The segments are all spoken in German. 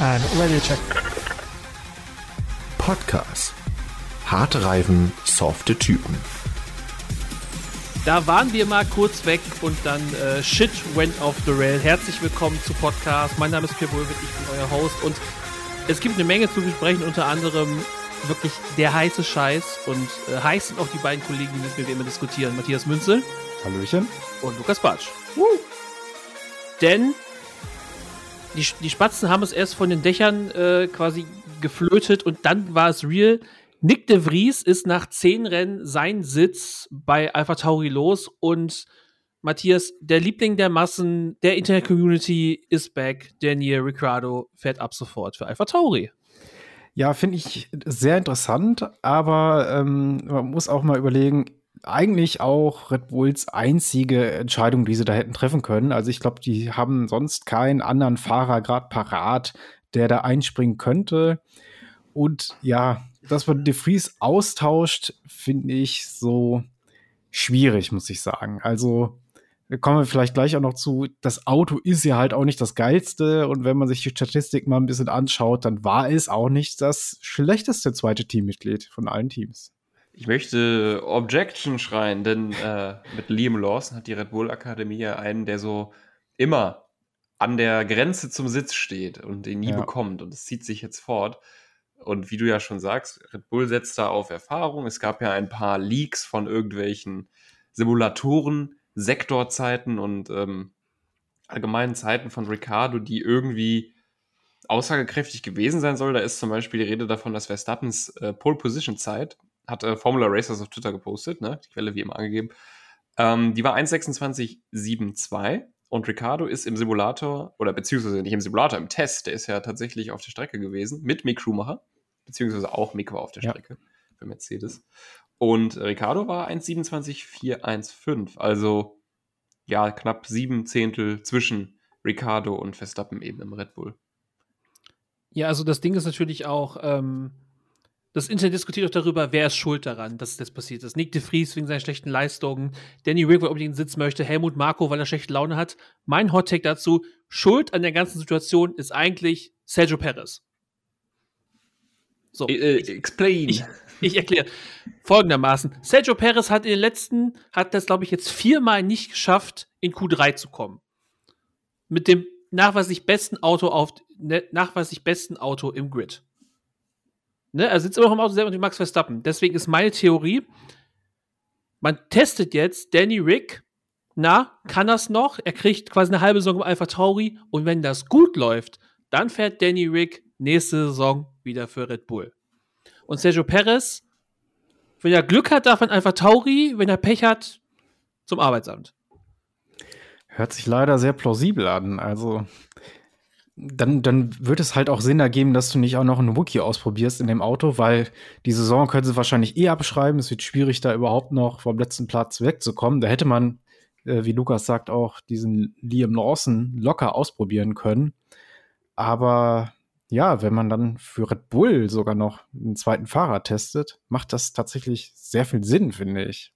And radio check. Podcast. Harte Reifen, softe Typen. Da waren wir mal kurz weg und dann äh, Shit went off the rail. Herzlich willkommen zu Podcast. Mein Name ist Pierre Bulwitt, ich bin euer Host und es gibt eine Menge zu besprechen, unter anderem wirklich der heiße Scheiß und äh, heiß sind auch die beiden Kollegen, die mit mir immer diskutieren. Matthias Münzel. Hallöchen. Und Lukas Batsch. Denn die, die Spatzen haben es erst von den Dächern äh, quasi geflötet und dann war es real. Nick de Vries ist nach zehn Rennen sein Sitz bei Alpha Tauri los und Matthias, der Liebling der Massen, der Internet-Community ist back. Daniel Ricciardo fährt ab sofort für Alpha Tauri. Ja, finde ich sehr interessant, aber ähm, man muss auch mal überlegen, eigentlich auch Red Bulls einzige Entscheidung, die sie da hätten treffen können. Also ich glaube, die haben sonst keinen anderen Fahrer gerade parat, der da einspringen könnte. Und ja, dass man De Vries austauscht, finde ich so schwierig, muss ich sagen. Also kommen wir vielleicht gleich auch noch zu. Das Auto ist ja halt auch nicht das geilste. Und wenn man sich die Statistik mal ein bisschen anschaut, dann war es auch nicht das schlechteste zweite Teammitglied von allen Teams. Ich möchte Objection schreien, denn äh, mit Liam Lawson hat die Red Bull Akademie ja einen, der so immer an der Grenze zum Sitz steht und den nie ja. bekommt. Und es zieht sich jetzt fort. Und wie du ja schon sagst, Red Bull setzt da auf Erfahrung. Es gab ja ein paar Leaks von irgendwelchen Simulatoren, Sektorzeiten und ähm, allgemeinen Zeiten von Ricardo, die irgendwie aussagekräftig gewesen sein soll. Da ist zum Beispiel die Rede davon, dass Verstappens äh, Pole Position Zeit hat äh, Formula Racers auf Twitter gepostet, ne? Die Quelle wie immer angegeben. Ähm, die war 1,26,72 und Ricardo ist im Simulator, oder beziehungsweise nicht im Simulator, im Test, der ist ja tatsächlich auf der Strecke gewesen, mit Mick Schumacher, beziehungsweise auch Mick war auf der Strecke ja. für Mercedes. Und Ricardo war 1,27,415, also ja, knapp sieben Zehntel zwischen Ricardo und Verstappen eben im Red Bull. Ja, also das Ding ist natürlich auch, ähm, das Internet diskutiert auch darüber, wer ist schuld daran, dass das passiert ist. Nick de Vries wegen seiner schlechten Leistungen, Danny Rick, weil er unbedingt einen Sitz möchte, Helmut Marco, weil er schlechte Laune hat. Mein Hot Take dazu, Schuld an der ganzen Situation ist eigentlich Sergio Perez. So. Äh, explain. Ich, ich erkläre. Folgendermaßen. Sergio Perez hat in den letzten, hat das, glaube ich, jetzt viermal nicht geschafft, in Q3 zu kommen. Mit dem nachweislich besten Auto auf, ne, nachweislich besten Auto im Grid. Ne, er sitzt immer noch im Auto selber und Max Verstappen. Deswegen ist meine Theorie, man testet jetzt Danny Rick. Na, kann das noch? Er kriegt quasi eine halbe Saison im Alpha Tauri und wenn das gut läuft, dann fährt Danny Rick nächste Saison wieder für Red Bull. Und Sergio Perez, wenn er Glück hat, darf man einfach Tauri, wenn er Pech hat, zum Arbeitsamt. Hört sich leider sehr plausibel an. Also, dann, dann wird es halt auch Sinn ergeben, dass du nicht auch noch einen Wookie ausprobierst in dem Auto, weil die Saison können sie wahrscheinlich eh abschreiben. Es wird schwierig, da überhaupt noch vom letzten Platz wegzukommen. Da hätte man, äh, wie Lukas sagt, auch diesen Liam Lawson locker ausprobieren können. Aber ja, wenn man dann für Red Bull sogar noch einen zweiten Fahrer testet, macht das tatsächlich sehr viel Sinn, finde ich.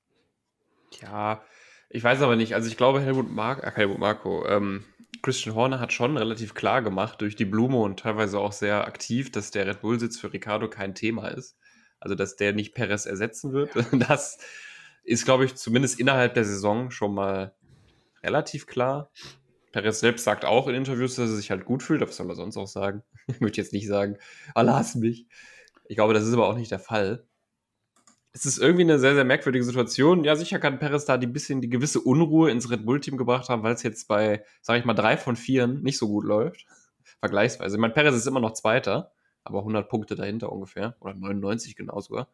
Ja, ich weiß aber nicht. Also ich glaube, Helmut, Mar äh, Helmut Marco, ähm, Christian Horner hat schon relativ klar gemacht durch die Blume und teilweise auch sehr aktiv, dass der Red Bull-Sitz für Ricardo kein Thema ist. Also, dass der nicht Perez ersetzen wird. Das ist, glaube ich, zumindest innerhalb der Saison schon mal relativ klar. Perez selbst sagt auch in Interviews, dass er sich halt gut fühlt. Was soll er sonst auch sagen? Ich möchte jetzt nicht sagen, alle hassen mich. Ich glaube, das ist aber auch nicht der Fall es ist irgendwie eine sehr, sehr merkwürdige Situation. Ja, sicher kann Perez da ein bisschen die gewisse Unruhe ins Red Bull-Team gebracht haben, weil es jetzt bei, sag ich mal, drei von vier nicht so gut läuft. Vergleichsweise. Ich meine, Perez ist immer noch Zweiter, aber 100 Punkte dahinter ungefähr. Oder 99 genau sogar.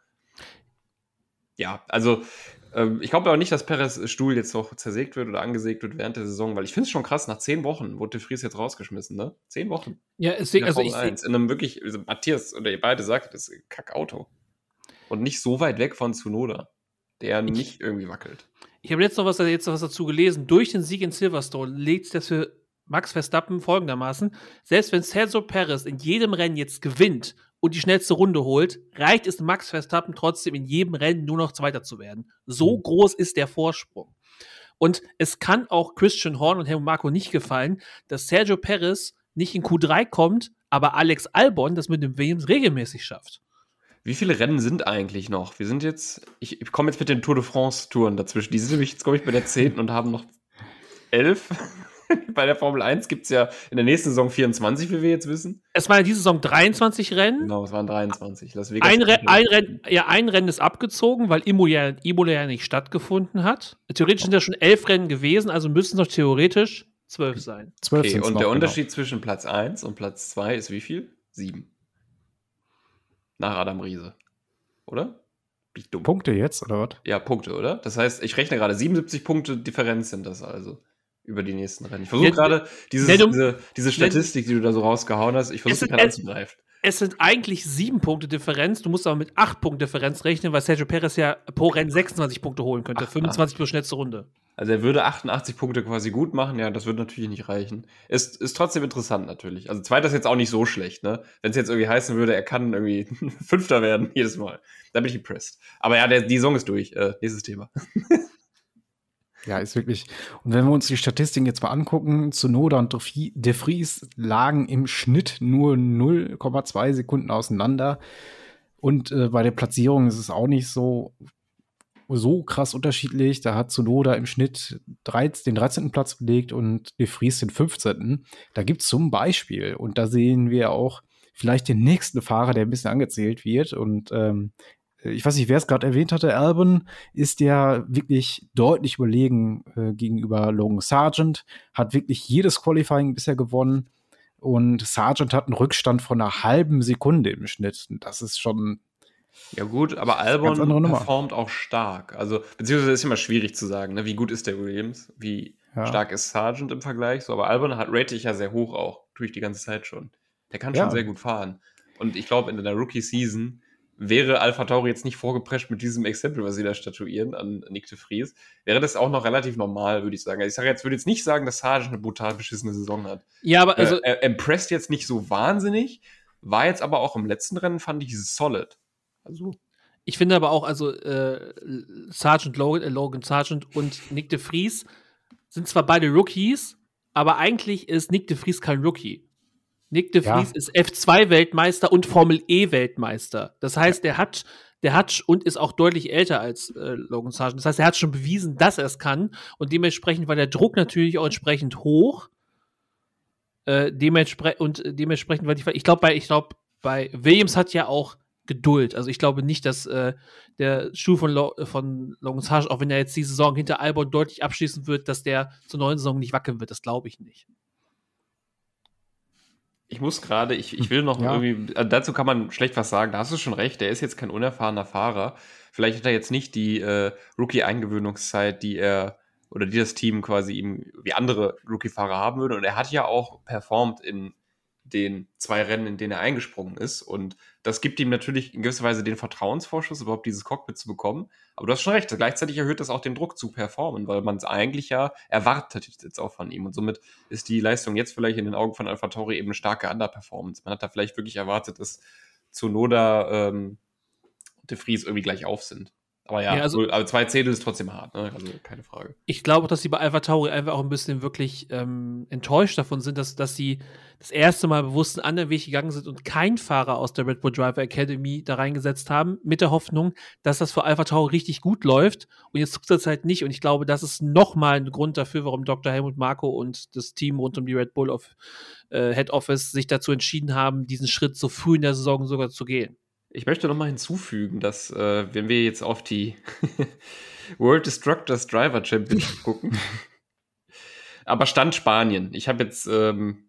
Ja, also ähm, ich glaube auch nicht, dass Perez Stuhl jetzt noch zersägt wird oder angesägt wird während der Saison, weil ich finde es schon krass, nach zehn Wochen wurde De Vries jetzt rausgeschmissen, ne? Zehn Wochen. Ja, deswegen, also ich, in einem wirklich, also Matthias oder ihr beide sagt, das ist ein Kackauto und nicht so weit weg von Tsunoda, der ich, nicht irgendwie wackelt. Ich habe jetzt noch was, jetzt noch was dazu gelesen. Durch den Sieg in Silverstone legt das für Max Verstappen folgendermaßen: Selbst wenn Sergio Perez in jedem Rennen jetzt gewinnt und die schnellste Runde holt, reicht es Max Verstappen trotzdem in jedem Rennen nur noch Zweiter zu werden. So mhm. groß ist der Vorsprung. Und es kann auch Christian Horn und Helmut Marco nicht gefallen, dass Sergio Perez nicht in Q3 kommt, aber Alex Albon das mit dem Williams regelmäßig schafft. Wie viele Rennen sind eigentlich noch? Wir sind jetzt, ich, ich komme jetzt mit den Tour de France Touren dazwischen. Die sind nämlich jetzt, glaube ich, bei der 10. und haben noch elf. bei der Formel 1 gibt es ja in der nächsten Saison 24, wie wir jetzt wissen. Es waren in dieser Saison 23 Rennen. Genau, es waren 23. Las Vegas ein, Re ein, Renn, ja, ein Rennen ist abgezogen, weil Imola, Imola ja nicht stattgefunden hat. Theoretisch sind ja schon elf Rennen gewesen, also müssen es noch theoretisch zwölf sein. Zwölf okay, und noch, der genau. Unterschied zwischen Platz 1 und Platz 2 ist wie viel? Sieben. Nach Adam Riese. Oder? Punkte jetzt, oder was? Ja, Punkte, oder? Das heißt, ich rechne gerade 77 Punkte Differenz sind das also über die nächsten Rennen. Ich versuche gerade diese, diese Statistik, die du da so rausgehauen hast, ich versuche gerade anzugreifen. Es sind eigentlich sieben Punkte Differenz. Du musst aber mit acht Punkte Differenz rechnen, weil Sergio Perez ja pro Rennen 26 Punkte holen könnte. Ach, 25 plus schnellste Runde. Also er würde 88 Punkte quasi gut machen. Ja, das würde natürlich nicht reichen. Ist, ist trotzdem interessant natürlich. Also zweiter ist jetzt auch nicht so schlecht, ne? Wenn es jetzt irgendwie heißen würde, er kann irgendwie Fünfter werden jedes Mal. Da bin ich impressed. Aber ja, der, die Song ist durch. Äh, nächstes Thema. Ja, ist wirklich. Und wenn wir uns die Statistiken jetzt mal angucken, Zunoda und De Vries lagen im Schnitt nur 0,2 Sekunden auseinander. Und äh, bei der Platzierung ist es auch nicht so, so krass unterschiedlich. Da hat Zunoda im Schnitt 13, den 13. Platz belegt und De Vries den 15. Da gibt es zum Beispiel, und da sehen wir auch vielleicht den nächsten Fahrer, der ein bisschen angezählt wird. Und ähm, äh, ich weiß nicht, wer es gerade erwähnt hatte, Albon ist ja wirklich deutlich überlegen äh, gegenüber Logan Sargent, hat wirklich jedes Qualifying bisher gewonnen und Sargent hat einen Rückstand von einer halben Sekunde im Schnitt. Das ist schon. Ja, gut, aber Albon performt auch stark. Also, beziehungsweise ist immer schwierig zu sagen, ne? wie gut ist der Williams, wie ja. stark ist Sargent im Vergleich. So, aber Albon hat rate ich ja sehr hoch auch, tue ich die ganze Zeit schon. Der kann schon ja. sehr gut fahren. Und ich glaube, in der Rookie-Season wäre Alpha Tauri jetzt nicht vorgeprescht mit diesem Exempel, was sie da statuieren an Nick de Vries, wäre das auch noch relativ normal, würde ich sagen. Also ich sage jetzt, würde jetzt nicht sagen, dass Sargent eine brutal beschissene Saison hat. Ja, aber also. Äh, er impressed jetzt nicht so wahnsinnig, war jetzt aber auch im letzten Rennen, fand ich solid. Also. Ich finde aber auch, also äh, Sergeant Logan, äh, Logan Sargent und Nick de Vries sind zwar beide Rookies, aber eigentlich ist Nick de Vries kein Rookie. Nick de Vries ja. ist F2-Weltmeister und Formel E-Weltmeister. Das heißt, der hat, der hat und ist auch deutlich älter als äh, Logan Sargent. Das heißt, er hat schon bewiesen, dass er es kann. Und dementsprechend war der Druck natürlich auch entsprechend hoch. Äh, dementsprechend und dementsprechend war die, ich glaube, bei, ich glaube, bei Williams hat ja auch Geduld. Also ich glaube nicht, dass äh, der Schuh von, Lo von Logan Sargent, auch wenn er jetzt die Saison hinter Albon deutlich abschließen wird, dass der zur neuen Saison nicht wackeln wird. Das glaube ich nicht. Ich muss gerade, ich, ich will noch ja. irgendwie, also dazu kann man schlecht was sagen, da hast du schon recht, der ist jetzt kein unerfahrener Fahrer. Vielleicht hat er jetzt nicht die äh, Rookie-Eingewöhnungszeit, die er oder die das Team quasi ihm wie andere Rookie-Fahrer haben würde. Und er hat ja auch performt in den zwei Rennen, in denen er eingesprungen ist. Und das gibt ihm natürlich in gewisser Weise den Vertrauensvorschuss, überhaupt dieses Cockpit zu bekommen. Aber du hast schon recht, gleichzeitig erhöht das auch den Druck zu performen, weil man es eigentlich ja erwartet jetzt auch von ihm. Und somit ist die Leistung jetzt vielleicht in den Augen von Alpha Tauri eben eine starke Underperformance. Man hat da vielleicht wirklich erwartet, dass Zunoda ähm, De Vries irgendwie gleich auf sind. Aber ja, ja also, also, zwei Zehntel ist trotzdem hart, ne? also keine Frage. Ich glaube, dass sie bei Alpha Tauri einfach auch ein bisschen wirklich ähm, enttäuscht davon sind, dass, dass sie das erste Mal bewusst einen anderen Weg gegangen sind und kein Fahrer aus der Red Bull Driver Academy da reingesetzt haben, mit der Hoffnung, dass das für Alpha Tauri richtig gut läuft. Und jetzt tut das halt nicht. Und ich glaube, das ist nochmal ein Grund dafür, warum Dr. Helmut Marko und das Team rund um die Red Bull of, äh, Head Office sich dazu entschieden haben, diesen Schritt so früh in der Saison sogar zu gehen. Ich möchte noch mal hinzufügen, dass, äh, wenn wir jetzt auf die World Destructors Driver Championship gucken, aber Stand Spanien. Ich habe jetzt, ähm,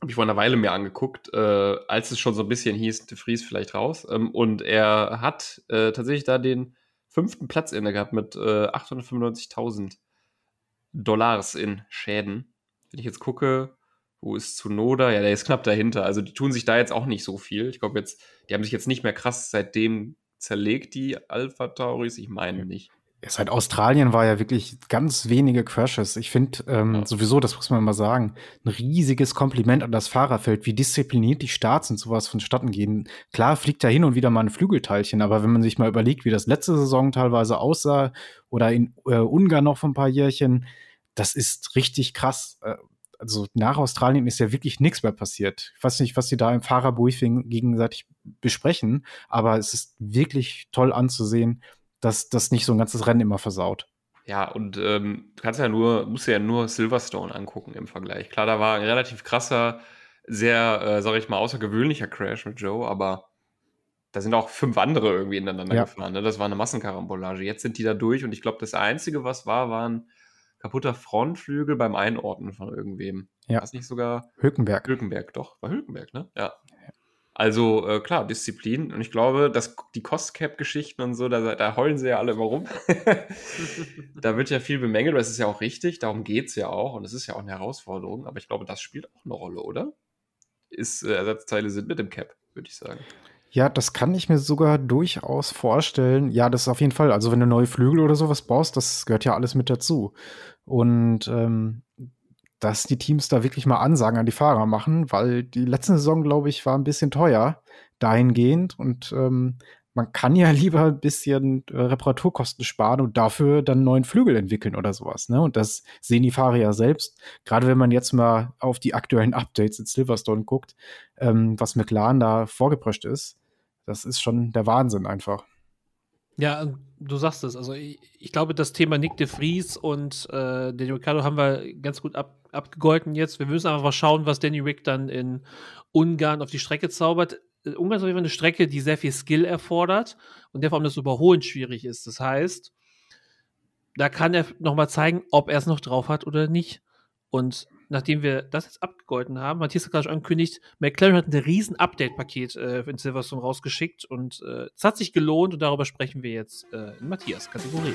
habe ich vor einer Weile mir angeguckt, äh, als es schon so ein bisschen hieß, De Vries vielleicht raus. Ähm, und er hat äh, tatsächlich da den fünften Platz inne gehabt mit äh, 895.000 Dollars in Schäden. Wenn ich jetzt gucke, wo ist Zunoda? Ja, der ist knapp dahinter. Also die tun sich da jetzt auch nicht so viel. Ich glaube jetzt, die haben sich jetzt nicht mehr krass seitdem zerlegt, die Alpha Tauris. Ich meine nicht. Seit Australien war ja wirklich ganz wenige Crashes. Ich finde ähm, ja. sowieso, das muss man mal sagen, ein riesiges Kompliment an das Fahrerfeld, wie diszipliniert die Starts und sowas vonstatten gehen. Klar fliegt da hin und wieder mal ein Flügelteilchen, aber wenn man sich mal überlegt, wie das letzte Saison teilweise aussah oder in äh, Ungarn noch vor ein paar Jährchen, das ist richtig krass. Äh, also nach Australien ist ja wirklich nichts mehr passiert. Ich weiß nicht, was sie da im Fahrerbriefing gegenseitig besprechen, aber es ist wirklich toll anzusehen, dass das nicht so ein ganzes Rennen immer versaut. Ja, und ähm, du kannst ja nur, musst ja nur Silverstone angucken im Vergleich. Klar, da war ein relativ krasser, sehr, äh, sag ich mal, außergewöhnlicher Crash mit Joe, aber da sind auch fünf andere irgendwie ineinander ja. gefahren. Ne? Das war eine Massenkarambolage. Jetzt sind die da durch und ich glaube, das Einzige, was war, war ein kaputter Frontflügel beim Einordnen von irgendwem. Ja. War nicht sogar Hülkenberg? Hülkenberg, doch. War Hülkenberg, ne? Ja. Also äh, klar, Disziplin. Und ich glaube, dass die Cost-Cap-Geschichten und so, da, da, heulen sie ja alle immer rum. da wird ja viel bemängelt, aber es ist ja auch richtig, darum geht es ja auch und es ist ja auch eine Herausforderung. Aber ich glaube, das spielt auch eine Rolle, oder? Ist äh, Ersatzteile sind mit dem Cap, würde ich sagen. Ja, das kann ich mir sogar durchaus vorstellen. Ja, das ist auf jeden Fall. Also, wenn du neue Flügel oder sowas baust, das gehört ja alles mit dazu. Und ähm, dass die Teams da wirklich mal Ansagen an die Fahrer machen, weil die letzte Saison, glaube ich, war ein bisschen teuer dahingehend und ähm, man kann ja lieber ein bisschen äh, Reparaturkosten sparen und dafür dann neuen Flügel entwickeln oder sowas. Ne? Und das sehen die Fahrer ja selbst. Gerade wenn man jetzt mal auf die aktuellen Updates in Silverstone guckt, ähm, was McLaren da vorgeprescht ist, das ist schon der Wahnsinn einfach. Ja, du sagst es. Also ich, ich, glaube, das Thema Nick de Vries und äh, Danny Ricciardo haben wir ganz gut ab, abgegolten jetzt. Wir müssen einfach mal schauen, was Danny Rick dann in Ungarn auf die Strecke zaubert. Äh, Ungarn ist auf jeden Fall eine Strecke, die sehr viel Skill erfordert und der vor allem das Überholen schwierig ist. Das heißt, da kann er nochmal zeigen, ob er es noch drauf hat oder nicht. Und nachdem wir das jetzt abgegolten haben, Matthias hat gerade schon angekündigt, McLaren hat ein riesen Update-Paket äh, in Silverstone rausgeschickt und äh, es hat sich gelohnt und darüber sprechen wir jetzt äh, in Matthias Kategorie.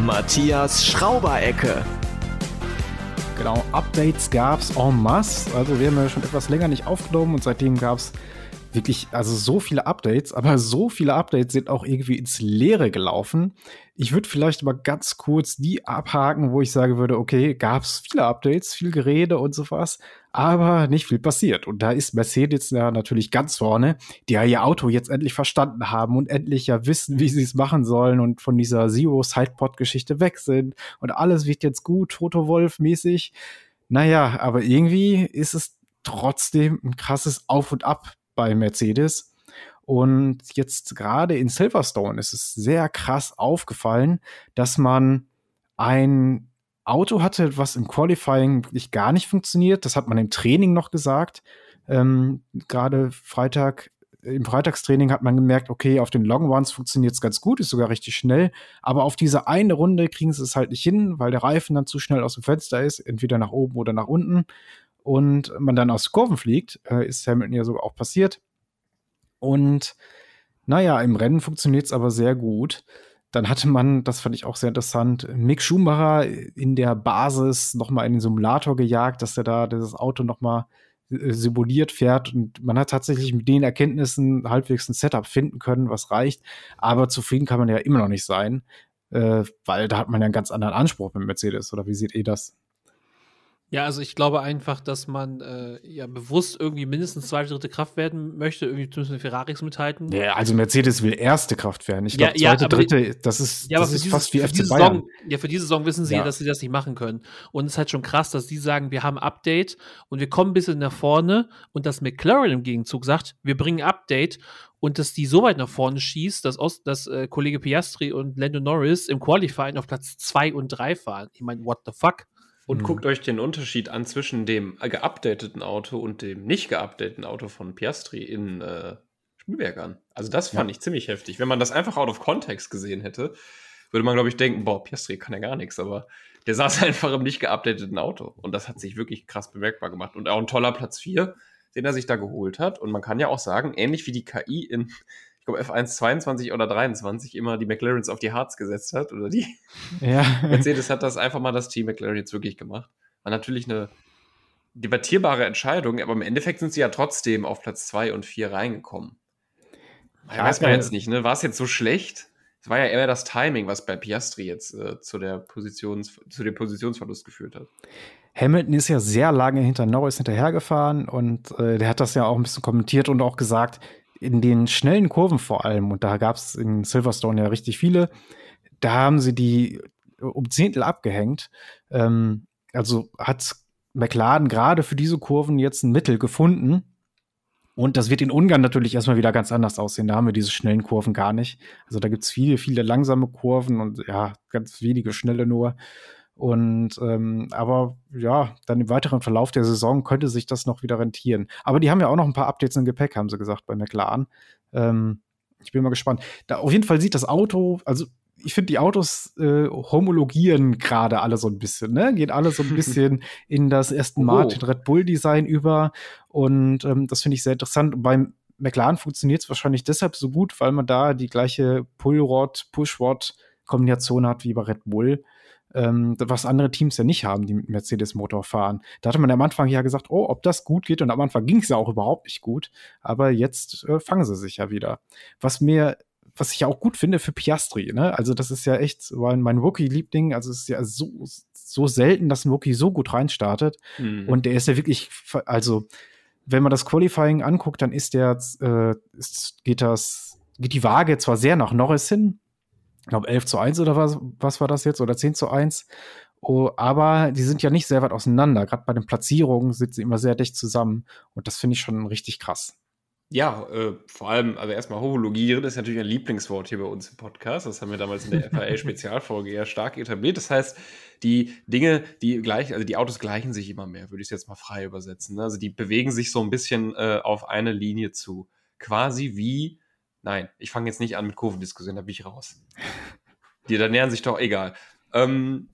Matthias Schrauberecke. Genau, Updates gab es en masse. Also wir haben ja schon etwas länger nicht aufgenommen und seitdem gab es wirklich, also so viele Updates, aber so viele Updates sind auch irgendwie ins Leere gelaufen. Ich würde vielleicht mal ganz kurz die abhaken, wo ich sagen würde, okay, gab es viele Updates, viel Gerede und sowas, aber nicht viel passiert. Und da ist Mercedes ja natürlich ganz vorne, die ja ihr Auto jetzt endlich verstanden haben und endlich ja wissen, wie sie es machen sollen und von dieser Zero-Sidepod-Geschichte weg sind. Und alles wird jetzt gut, Toto Wolf-mäßig. Naja, aber irgendwie ist es trotzdem ein krasses Auf und Ab bei Mercedes. Und jetzt gerade in Silverstone ist es sehr krass aufgefallen, dass man ein Auto hatte, was im Qualifying wirklich gar nicht funktioniert. Das hat man im Training noch gesagt. Ähm, gerade Freitag, im Freitagstraining hat man gemerkt, okay, auf den Long Ones funktioniert es ganz gut, ist sogar richtig schnell. Aber auf diese eine Runde kriegen sie es halt nicht hin, weil der Reifen dann zu schnell aus dem Fenster ist, entweder nach oben oder nach unten und man dann aus Kurven fliegt, äh, ist Hamilton ja sogar auch passiert. Und naja, im Rennen funktioniert es aber sehr gut. Dann hatte man, das fand ich auch sehr interessant, Mick Schumacher in der Basis nochmal in den Simulator gejagt, dass er da dieses Auto nochmal äh, simuliert fährt. Und man hat tatsächlich mit den Erkenntnissen halbwegs ein Setup finden können, was reicht. Aber zufrieden kann man ja immer noch nicht sein, äh, weil da hat man ja einen ganz anderen Anspruch mit Mercedes. Oder wie seht ihr das? Ja, also ich glaube einfach, dass man äh, ja bewusst irgendwie mindestens zweite, dritte Kraft werden möchte, irgendwie zumindest mit Ferraris mithalten. Ja, also Mercedes will erste Kraft werden. Ich glaube, ja, zweite, ja, dritte, das ist, ja, das ist dieses, fast wie FC Bayern. Saison, ja, für diese Saison wissen sie, ja. dass sie das nicht machen können. Und es ist halt schon krass, dass sie sagen, wir haben Update und wir kommen ein bisschen nach vorne und dass McLaren im Gegenzug sagt, wir bringen Update und dass die so weit nach vorne schießt, dass, Ost, dass äh, Kollege Piastri und Lando Norris im Qualifying auf Platz 2 und 3 fahren. Ich meine, what the fuck? Und mhm. guckt euch den Unterschied an zwischen dem geupdateten Auto und dem nicht geupdateten Auto von Piastri in äh, Spielberg an. Also das fand ja. ich ziemlich heftig. Wenn man das einfach out of context gesehen hätte, würde man, glaube ich, denken, boah, Piastri kann ja gar nichts, aber der saß einfach im nicht geupdateten Auto. Und das hat sich wirklich krass bemerkbar gemacht. Und auch ein toller Platz 4, den er sich da geholt hat. Und man kann ja auch sagen, ähnlich wie die KI in ich glaube, F1 22 oder 23 immer die McLarens auf die Harz gesetzt hat oder die. Ja. Mercedes hat das einfach mal das Team McLaren jetzt wirklich gemacht. War natürlich eine debattierbare Entscheidung, aber im Endeffekt sind sie ja trotzdem auf Platz 2 und 4 reingekommen. Ja, weiß man jetzt nicht, ne? War es jetzt so schlecht? Es war ja eher das Timing, was bei Piastri jetzt äh, zu, der Positions, zu dem Positionsverlust geführt hat. Hamilton ist ja sehr lange hinter Norris hinterhergefahren und äh, der hat das ja auch ein bisschen kommentiert und auch gesagt, in den schnellen Kurven vor allem, und da gab es in Silverstone ja richtig viele, da haben sie die um Zehntel abgehängt. Ähm, also hat McLaren gerade für diese Kurven jetzt ein Mittel gefunden. Und das wird in Ungarn natürlich erstmal wieder ganz anders aussehen. Da haben wir diese schnellen Kurven gar nicht. Also da gibt es viele, viele langsame Kurven und ja, ganz wenige schnelle nur. Und ähm, aber ja, dann im weiteren Verlauf der Saison könnte sich das noch wieder rentieren. Aber die haben ja auch noch ein paar Updates im Gepäck, haben sie gesagt bei McLaren. Ähm, ich bin mal gespannt. Da auf jeden Fall sieht das Auto, also ich finde, die Autos äh, homologieren gerade alle so ein bisschen, ne? Gehen alle so ein bisschen in das Aston Martin Red Bull Design über. Und ähm, das finde ich sehr interessant. beim McLaren funktioniert es wahrscheinlich deshalb so gut, weil man da die gleiche Pull-Rod, Push-Rod-Kombination hat wie bei Red Bull ähm, was andere Teams ja nicht haben, die mit Mercedes-Motor fahren. Da hatte man am Anfang ja gesagt, oh, ob das gut geht, und am Anfang ging es ja auch überhaupt nicht gut, aber jetzt äh, fangen sie sich ja wieder. Was mir was ich ja auch gut finde für Piastri, ne? Also, das ist ja echt mein, mein Rookie-Liebling. Also, es ist ja so, so selten, dass ein Rookie so gut reinstartet. Mhm. Und der ist ja wirklich, also, wenn man das Qualifying anguckt, dann ist der, äh, ist, geht das, geht die Waage zwar sehr nach Norris hin, ich glaube 11 zu 1 oder was, was war das jetzt, oder 10 zu 1. Oh, aber die sind ja nicht sehr weit auseinander. Gerade bei den Platzierungen sind sie immer sehr dicht zusammen. Und das finde ich schon richtig krass. Ja, äh, vor allem, also erstmal homologieren ist natürlich ein Lieblingswort hier bei uns im Podcast. Das haben wir damals in der FAA-Spezialfolge ja stark etabliert. Das heißt, die Dinge, die gleich, also die Autos gleichen sich immer mehr, würde ich es jetzt mal frei übersetzen. Ne? Also die bewegen sich so ein bisschen äh, auf eine Linie zu. Quasi wie Nein, ich fange jetzt nicht an mit Kurvendiskussionen, da bin ich raus. Die da nähern sich doch egal. Ähm,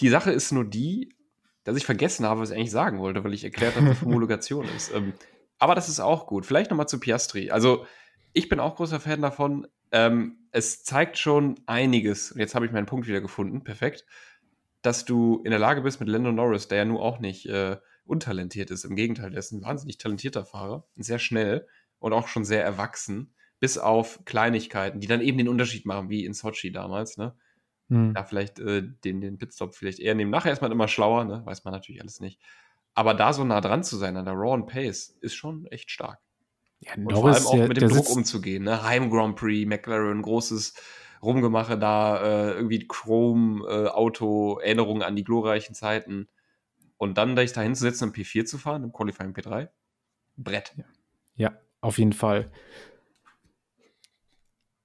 die Sache ist nur die, dass ich vergessen habe, was ich eigentlich sagen wollte, weil ich erklärt habe, was Homologation ist. Ähm, aber das ist auch gut. Vielleicht nochmal zu Piastri. Also, ich bin auch großer Fan davon. Ähm, es zeigt schon einiges. Jetzt habe ich meinen Punkt wieder gefunden. Perfekt. Dass du in der Lage bist mit Lando Norris, der ja nun auch nicht äh, untalentiert ist. Im Gegenteil, der ist ein wahnsinnig talentierter Fahrer. Sehr schnell und auch schon sehr erwachsen bis auf Kleinigkeiten, die dann eben den Unterschied machen, wie in Sochi damals, ne? Hm. Da vielleicht äh, den, den Pitstop vielleicht eher nehmen. Nachher ist man immer schlauer, ne? Weiß man natürlich alles nicht. Aber da so nah dran zu sein an der Raw Pace ist schon echt stark. Ja, und vor allem auch der, mit dem Druck umzugehen, ne? Heim Grand Prix, McLaren, großes Rumgemache da, äh, irgendwie Chrome-Auto, äh, Erinnerungen an die glorreichen Zeiten. Und dann da ich da hinzusetzen, im P4 zu fahren, im Qualifying P3, Brett. Ja, ja auf jeden Fall.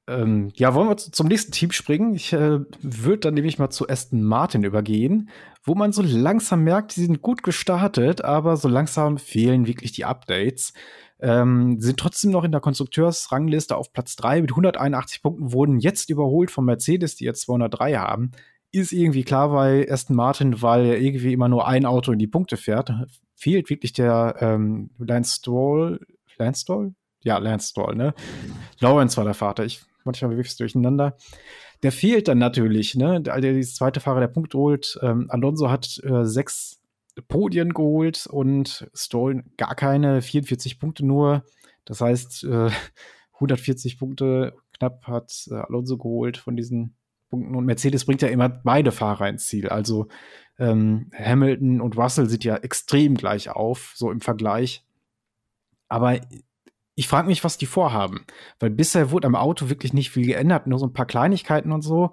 Ähm, ja, wollen wir zum nächsten Team springen? Ich äh, würde dann nämlich mal zu Aston Martin übergehen, wo man so langsam merkt, die sind gut gestartet, aber so langsam fehlen wirklich die Updates. Ähm, sind trotzdem noch in der Konstrukteursrangliste auf Platz 3 mit 181 Punkten, wurden jetzt überholt von Mercedes, die jetzt 203 haben. Ist irgendwie klar bei Aston Martin, weil er irgendwie immer nur ein Auto in die Punkte fährt. Fehlt wirklich der ähm, Lance Stroll. Lance Stroll? Ja, Lance Stroll, ne? Lawrence war der Vater. Ich manchmal wirklich es durcheinander. Der fehlt dann natürlich, ne? Der, der zweite Fahrer, der Punkt holt. Ähm, Alonso hat äh, sechs Podien geholt und Stoll gar keine, 44 Punkte nur. Das heißt, äh, 140 Punkte knapp hat äh, Alonso geholt von diesen Punkten. Und Mercedes bringt ja immer beide Fahrer ins Ziel. Also ähm, Hamilton und Russell sind ja extrem gleich auf, so im Vergleich. Aber ich frage mich, was die vorhaben. Weil bisher wurde am Auto wirklich nicht viel geändert, nur so ein paar Kleinigkeiten und so.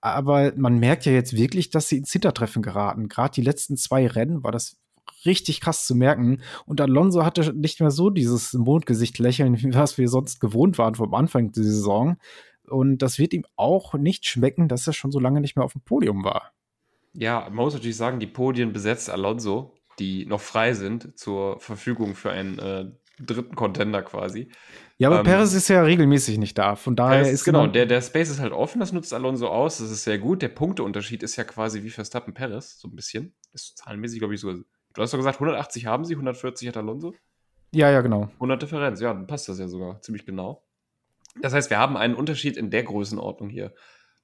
Aber man merkt ja jetzt wirklich, dass sie ins Hintertreffen geraten. Gerade die letzten zwei Rennen war das richtig krass zu merken. Und Alonso hatte nicht mehr so dieses Mondgesicht-Lächeln, was wir sonst gewohnt waren vom Anfang der Saison. Und das wird ihm auch nicht schmecken, dass er schon so lange nicht mehr auf dem Podium war. Ja, man muss natürlich sagen, die Podien besetzt Alonso, die noch frei sind zur Verfügung für ein äh, dritten Contender quasi. Ja, aber ähm, Perez ist ja regelmäßig nicht da. Von daher Perez, ist genau der, der Space ist halt offen. Das nutzt Alonso aus. Das ist sehr gut. Der Punkteunterschied ist ja quasi wie Verstappen Perez so ein bisschen. ist zahlenmäßig glaube ich so. Du hast doch gesagt 180 haben sie, 140 hat Alonso. Ja, ja, genau. 100 Differenz. Ja, dann passt das ja sogar ziemlich genau. Das heißt, wir haben einen Unterschied in der Größenordnung hier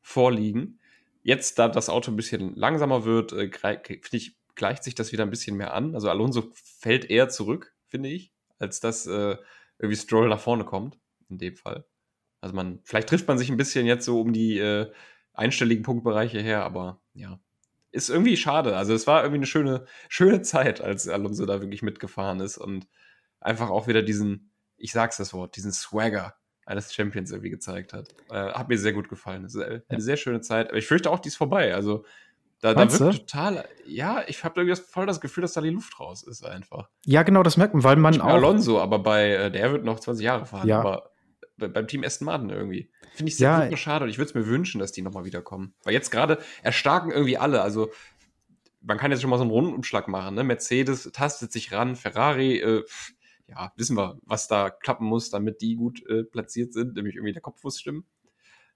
vorliegen. Jetzt, da das Auto ein bisschen langsamer wird, äh, finde ich, gleicht sich das wieder ein bisschen mehr an. Also Alonso fällt eher zurück, finde ich als dass äh, irgendwie Stroll nach vorne kommt, in dem Fall. Also man, vielleicht trifft man sich ein bisschen jetzt so um die äh, einstelligen Punktbereiche her, aber ja, ist irgendwie schade. Also es war irgendwie eine schöne, schöne Zeit, als Alonso da wirklich mitgefahren ist und einfach auch wieder diesen, ich sag's das Wort, diesen Swagger eines Champions irgendwie gezeigt hat. Äh, hat mir sehr gut gefallen. Das ist eine ja. sehr schöne Zeit. Aber ich fürchte auch, die ist vorbei. Also da, da wird total, ja, ich habe irgendwie voll das Gefühl, dass da die Luft raus ist einfach. Ja, genau, das merkt man, weil man auch. Alonso, aber bei äh, der wird noch 20 Jahre fahren. Ja. Aber beim Team Aston Martin irgendwie. Finde ich sehr ja. super schade und ich würde es mir wünschen, dass die nochmal wiederkommen. Weil jetzt gerade erstarken irgendwie alle. Also man kann jetzt schon mal so einen Rundumschlag machen. Ne? Mercedes tastet sich ran, Ferrari, äh, ja, wissen wir, was da klappen muss, damit die gut äh, platziert sind, nämlich irgendwie der Kopf muss stimmen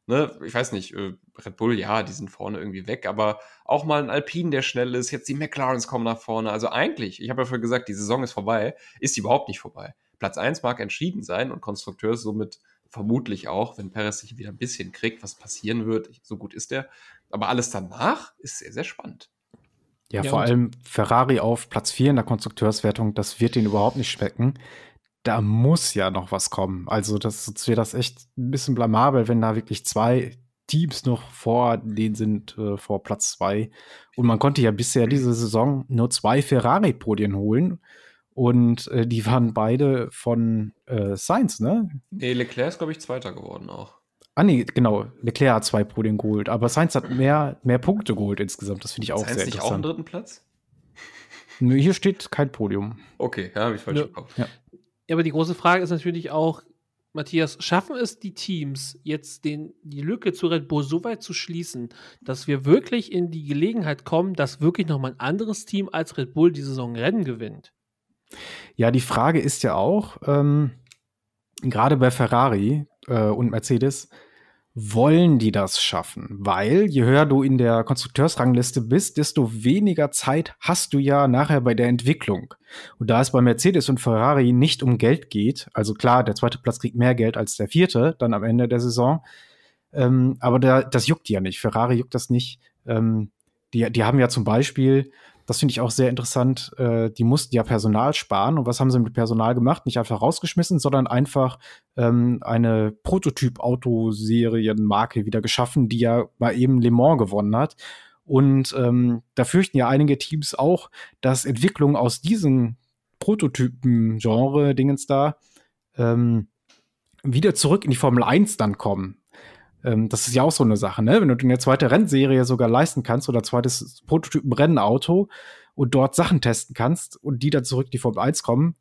ne, ich weiß nicht, äh, Red Bull, ja, die sind vorne irgendwie weg, aber auch mal ein Alpine, der schnell ist, jetzt die McLarens kommen nach vorne. Also eigentlich, ich habe ja vorher gesagt, die Saison ist vorbei, ist sie überhaupt nicht vorbei. Platz 1 mag entschieden sein und Konstrukteurs somit vermutlich auch, wenn Perez sich wieder ein bisschen kriegt, was passieren wird, so gut ist er. Aber alles danach ist sehr, sehr spannend. Ja, ja vor allem Ferrari auf Platz 4 in der Konstrukteurswertung, das wird ihnen überhaupt nicht schmecken da muss ja noch was kommen. Also das wäre das echt ein bisschen blamabel, wenn da wirklich zwei Teams noch vor denen sind, äh, vor Platz zwei. Und man konnte ja bisher diese Saison nur zwei Ferrari-Podien holen. Und äh, die waren beide von äh, Sainz, ne? Nee, Leclerc ist, glaube ich, Zweiter geworden auch. Ah, nee, genau. Leclerc hat zwei Podien geholt. Aber Sainz hat mehr, mehr Punkte geholt insgesamt. Das finde ich auch Sainz sehr interessant. Sainz nicht auch einen dritten Platz? Nö, hier steht kein Podium. Okay, ja, habe ich falsch ja. gekauft. Ja. Aber die große Frage ist natürlich auch, Matthias, schaffen es die Teams jetzt den, die Lücke zu Red Bull so weit zu schließen, dass wir wirklich in die Gelegenheit kommen, dass wirklich nochmal ein anderes Team als Red Bull die Saison Rennen gewinnt? Ja, die Frage ist ja auch, ähm, gerade bei Ferrari äh, und Mercedes, wollen die das schaffen? Weil je höher du in der Konstrukteursrangliste bist, desto weniger Zeit hast du ja nachher bei der Entwicklung. Und da es bei Mercedes und Ferrari nicht um Geld geht, also klar, der zweite Platz kriegt mehr Geld als der vierte dann am Ende der Saison, ähm, aber da, das juckt die ja nicht. Ferrari juckt das nicht. Ähm, die, die haben ja zum Beispiel das finde ich auch sehr interessant. Äh, die mussten ja Personal sparen. Und was haben sie mit Personal gemacht? Nicht einfach rausgeschmissen, sondern einfach ähm, eine Prototyp-Autoserienmarke wieder geschaffen, die ja mal eben Le Mans gewonnen hat. Und ähm, da fürchten ja einige Teams auch, dass Entwicklungen aus diesen Prototypen-Genre-Dingens da ähm, wieder zurück in die Formel 1 dann kommen. Ähm, das ist ja auch so eine Sache, ne? Wenn du eine zweite Rennserie sogar leisten kannst oder zweites Prototypen-Rennauto und dort Sachen testen kannst und die dann zurück in die Formel 1 kommen,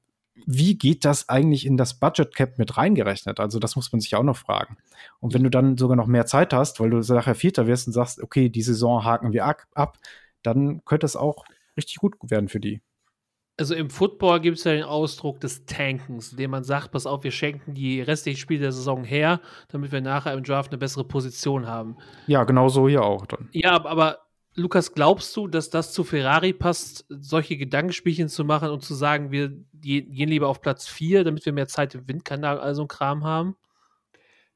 wie geht das eigentlich in das Budget Cap mit reingerechnet? Also das muss man sich auch noch fragen. Und wenn du dann sogar noch mehr Zeit hast, weil du nachher Vierter wirst und sagst, okay, die Saison haken wir ab, dann könnte es auch richtig gut werden für die also im Football gibt es ja den Ausdruck des Tankens, indem man sagt, pass auf, wir schenken die restlichen Spiele der Saison her, damit wir nachher im Draft eine bessere Position haben. Ja, genau so hier auch dann. Ja, aber Lukas, glaubst du, dass das zu Ferrari passt, solche Gedankenspielchen zu machen und zu sagen, wir gehen lieber auf Platz 4, damit wir mehr Zeit im Windkanal, also ein Kram haben?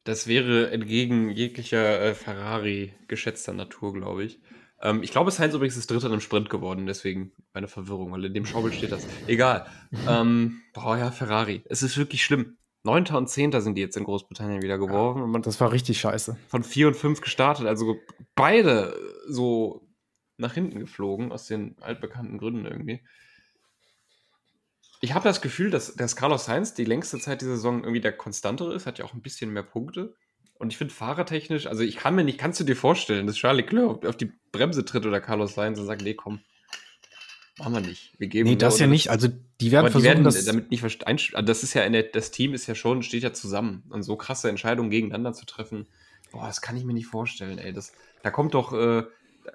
Das wäre entgegen jeglicher äh, Ferrari geschätzter Natur, glaube ich. Ähm, ich glaube, Sainz übrigens ist Dritter im Sprint geworden, deswegen meine Verwirrung, weil in dem Schaubild steht das. Egal. ähm, boah, ja, Ferrari. Es ist wirklich schlimm. Neunter und Zehnter sind die jetzt in Großbritannien wieder geworden. Ja, das war richtig scheiße. Von vier und fünf gestartet, also beide so nach hinten geflogen, aus den altbekannten Gründen irgendwie. Ich habe das Gefühl, dass, dass Carlos Sainz die längste Zeit dieser Saison irgendwie der konstantere ist, hat ja auch ein bisschen mehr Punkte. Und ich finde fahrertechnisch, also ich kann mir nicht, kannst du dir vorstellen, dass Charlie Leclerc auf die Bremse tritt oder Carlos Sainz und sagt, nee, komm, machen wir nicht. Wir geben nee, das ja nicht. Also die werden versuchen, die werden das damit nicht also das ist ja der, das Team ist ja schon, steht ja zusammen. Und so krasse Entscheidungen gegeneinander zu treffen, boah, das kann ich mir nicht vorstellen, ey. Das, da kommt doch äh,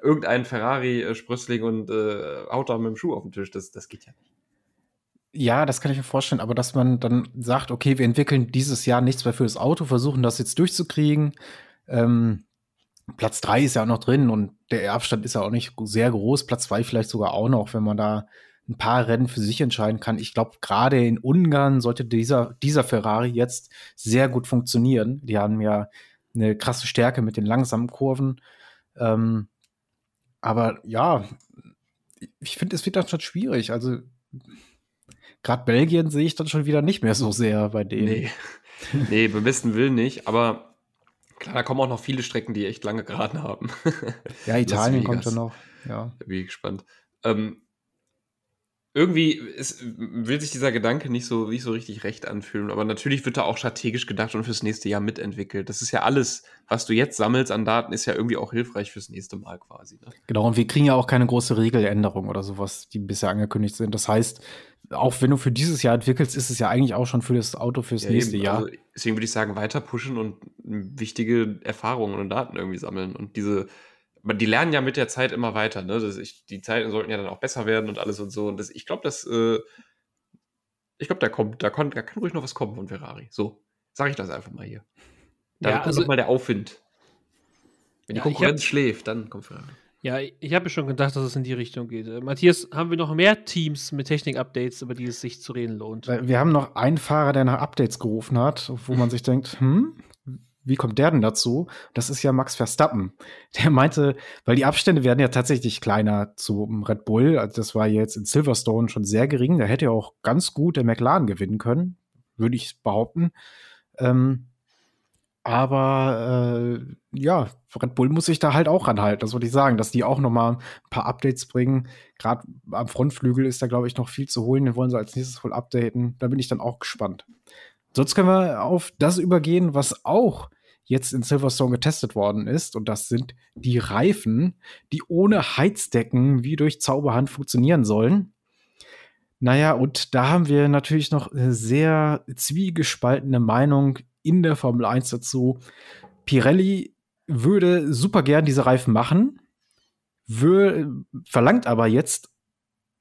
irgendein Ferrari-Sprössling und äh, haut da mit dem Schuh auf den Tisch. Das, das geht ja nicht. Ja, das kann ich mir vorstellen, aber dass man dann sagt, okay, wir entwickeln dieses Jahr nichts mehr für das Auto, versuchen das jetzt durchzukriegen. Ähm, Platz drei ist ja auch noch drin und der Abstand ist ja auch nicht sehr groß. Platz zwei vielleicht sogar auch noch, wenn man da ein paar Rennen für sich entscheiden kann. Ich glaube, gerade in Ungarn sollte dieser, dieser Ferrari jetzt sehr gut funktionieren. Die haben ja eine krasse Stärke mit den langsamen Kurven. Ähm, aber ja, ich finde, es wird dann schon schwierig. Also gerade Belgien sehe ich dann schon wieder nicht mehr so sehr bei denen. Nee, nee beim Willen nicht, aber klar, da kommen auch noch viele Strecken, die echt lange geraden haben. ja, Italien kommt ja noch. Ja. Bin ich gespannt. Ähm, irgendwie ist, will sich dieser Gedanke nicht so, nicht so richtig recht anfühlen. Aber natürlich wird da auch strategisch gedacht und fürs nächste Jahr mitentwickelt. Das ist ja alles, was du jetzt sammelst an Daten, ist ja irgendwie auch hilfreich fürs nächste Mal quasi. Ne? Genau, und wir kriegen ja auch keine große Regeländerung oder sowas, die bisher angekündigt sind. Das heißt, auch wenn du für dieses Jahr entwickelst, ist es ja eigentlich auch schon für das Auto fürs ja, nächste eben. Jahr. Also deswegen würde ich sagen, weiter pushen und wichtige Erfahrungen und Daten irgendwie sammeln. Und diese, die lernen ja mit der Zeit immer weiter. Ne? Das, ich, die Zeiten sollten ja dann auch besser werden und alles und so. Und das, ich glaube, dass äh, ich glaube, da kommt, da, kann, da kann ruhig noch was kommen von Ferrari. So sage ich das einfach mal hier. Da ja, kommt also, mal der Aufwind. Wenn die ja, Konkurrenz hab, schläft, dann kommt Ferrari. Ja, ich habe schon gedacht, dass es in die Richtung geht. Äh, Matthias, haben wir noch mehr Teams mit Technik-Updates, über die es sich zu reden lohnt? Wir haben noch einen Fahrer, der nach Updates gerufen hat, wo man sich denkt, hm, wie kommt der denn dazu? Das ist ja Max Verstappen. Der meinte, weil die Abstände werden ja tatsächlich kleiner zum Red Bull. Also das war jetzt in Silverstone schon sehr gering. Da hätte ja auch ganz gut der McLaren gewinnen können, würde ich behaupten. Ähm, aber äh, ja, Red Bull muss sich da halt auch ranhalten, das würde ich sagen, dass die auch noch mal ein paar Updates bringen. Gerade am Frontflügel ist da, glaube ich, noch viel zu holen. Den wollen sie als nächstes wohl updaten. Da bin ich dann auch gespannt. Sonst können wir auf das übergehen, was auch jetzt in Silverstone getestet worden ist. Und das sind die Reifen, die ohne Heizdecken wie durch Zauberhand funktionieren sollen. Naja, und da haben wir natürlich noch eine sehr zwiegespaltene Meinung in der Formel 1 dazu. Pirelli würde super gern diese Reifen machen, verlangt aber jetzt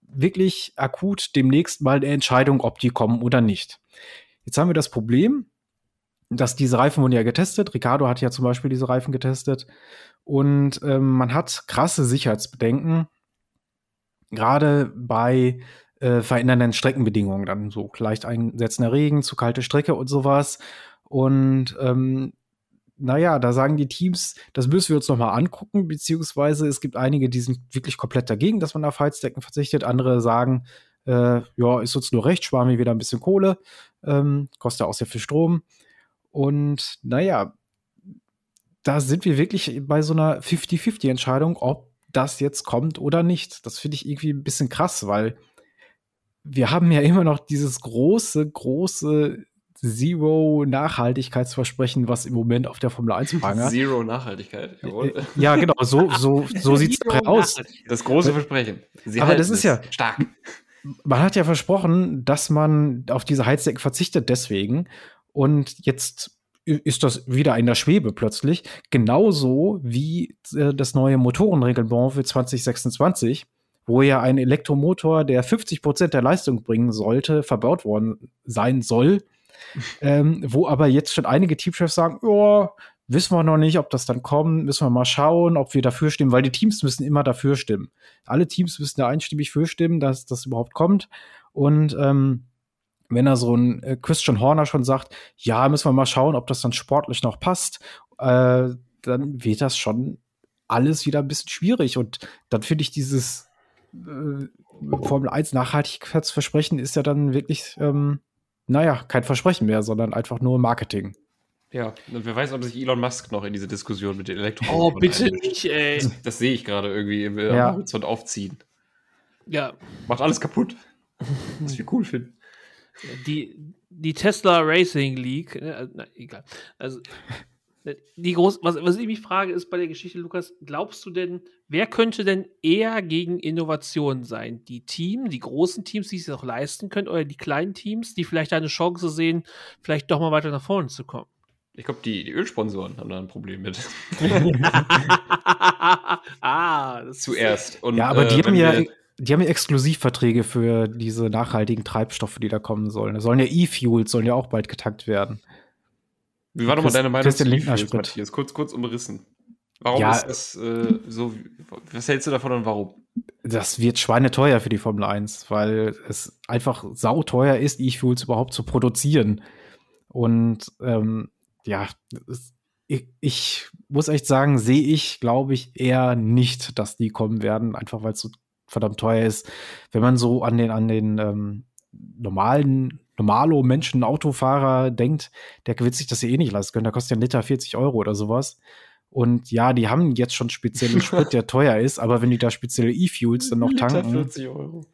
wirklich akut demnächst mal eine Entscheidung, ob die kommen oder nicht. Jetzt haben wir das Problem, dass diese Reifen wurden ja getestet. Ricardo hat ja zum Beispiel diese Reifen getestet. Und ähm, man hat krasse Sicherheitsbedenken, gerade bei äh, verändernden Streckenbedingungen, dann so leicht einsetzender Regen, zu kalte Strecke und sowas. Und ähm, naja, da sagen die Teams, das müssen wir uns noch mal angucken, beziehungsweise es gibt einige, die sind wirklich komplett dagegen, dass man auf Heizdecken verzichtet. Andere sagen, äh, ja, ist uns nur recht, sparen wir wieder ein bisschen Kohle, ähm, kostet auch sehr viel Strom. Und naja, da sind wir wirklich bei so einer 50-50-Entscheidung, ob das jetzt kommt oder nicht. Das finde ich irgendwie ein bisschen krass, weil wir haben ja immer noch dieses große, große Zero-Nachhaltigkeitsversprechen, was im Moment auf der Formel 1 prangert. Zero Nachhaltigkeit, jawohl. Äh, ja, genau, so, so, so sieht es aus. Das große Versprechen. Sie Aber das ist ja stark. Man hat ja versprochen, dass man auf diese Heizdecken verzichtet deswegen. Und jetzt ist das wieder in der Schwebe plötzlich. Genauso wie äh, das neue Motorenreglement für 2026, wo ja ein Elektromotor, der 50 Prozent der Leistung bringen sollte, verbaut worden sein soll. Ähm, wo aber jetzt schon einige Teamchefs sagen, ja, wissen wir noch nicht, ob das dann kommt, müssen wir mal schauen, ob wir dafür stimmen, weil die Teams müssen immer dafür stimmen. Alle Teams müssen da einstimmig für stimmen, dass das überhaupt kommt. Und ähm, wenn er so ein äh, Christian Horner schon sagt, ja, müssen wir mal schauen, ob das dann sportlich noch passt, äh, dann wird das schon alles wieder ein bisschen schwierig. Und dann finde ich dieses äh, Formel 1 Nachhaltigkeitsversprechen ist ja dann wirklich, ähm, naja, kein Versprechen mehr, sondern einfach nur Marketing. Ja, und wer weiß, ob sich Elon Musk noch in diese Diskussion mit den Elektromotoren Oh, bitte einmischt. nicht, ey. Das, das sehe ich gerade irgendwie im ja. Horizont aufziehen. Ja. Macht alles kaputt. Was ich cool finde die, die Tesla Racing League, äh, na, egal. Also, die groß, was, was ich mich frage, ist bei der Geschichte, Lukas, glaubst du denn, wer könnte denn eher gegen Innovation sein? Die Team, die großen Teams, die es auch leisten können, oder die kleinen Teams, die vielleicht eine Chance sehen, vielleicht doch mal weiter nach vorne zu kommen? Ich glaube, die, die Ölsponsoren haben da ein Problem mit. ah, Zuerst. Und, ja, aber die äh, haben ja die haben ja Exklusivverträge für diese nachhaltigen Treibstoffe, die da kommen sollen. Da sollen ja E-Fuels, sollen ja auch bald getankt werden. Wie war doch mal deine Meinung Christian zu E-Fuels, Matthias? Kurz, kurz umrissen. Warum ja, ist das äh, so? Was hältst du davon und warum? Das wird schweineteuer für die Formel 1, weil es einfach sauteuer ist, E-Fuels überhaupt zu produzieren. Und ähm, ja, es, ich, ich, muss echt sagen, sehe ich, glaube ich, eher nicht, dass die kommen werden, einfach weil es so verdammt teuer ist. Wenn man so an den, an den ähm, normalen, normalo Menschen, Autofahrer denkt, der wird sich das ja eh nicht leisten können. Da kostet ja ein Liter 40 Euro oder sowas. Und ja, die haben jetzt schon speziellen Sprit, der teuer ist, aber wenn die da spezielle E-Fuels dann noch tanken. 40 Euro.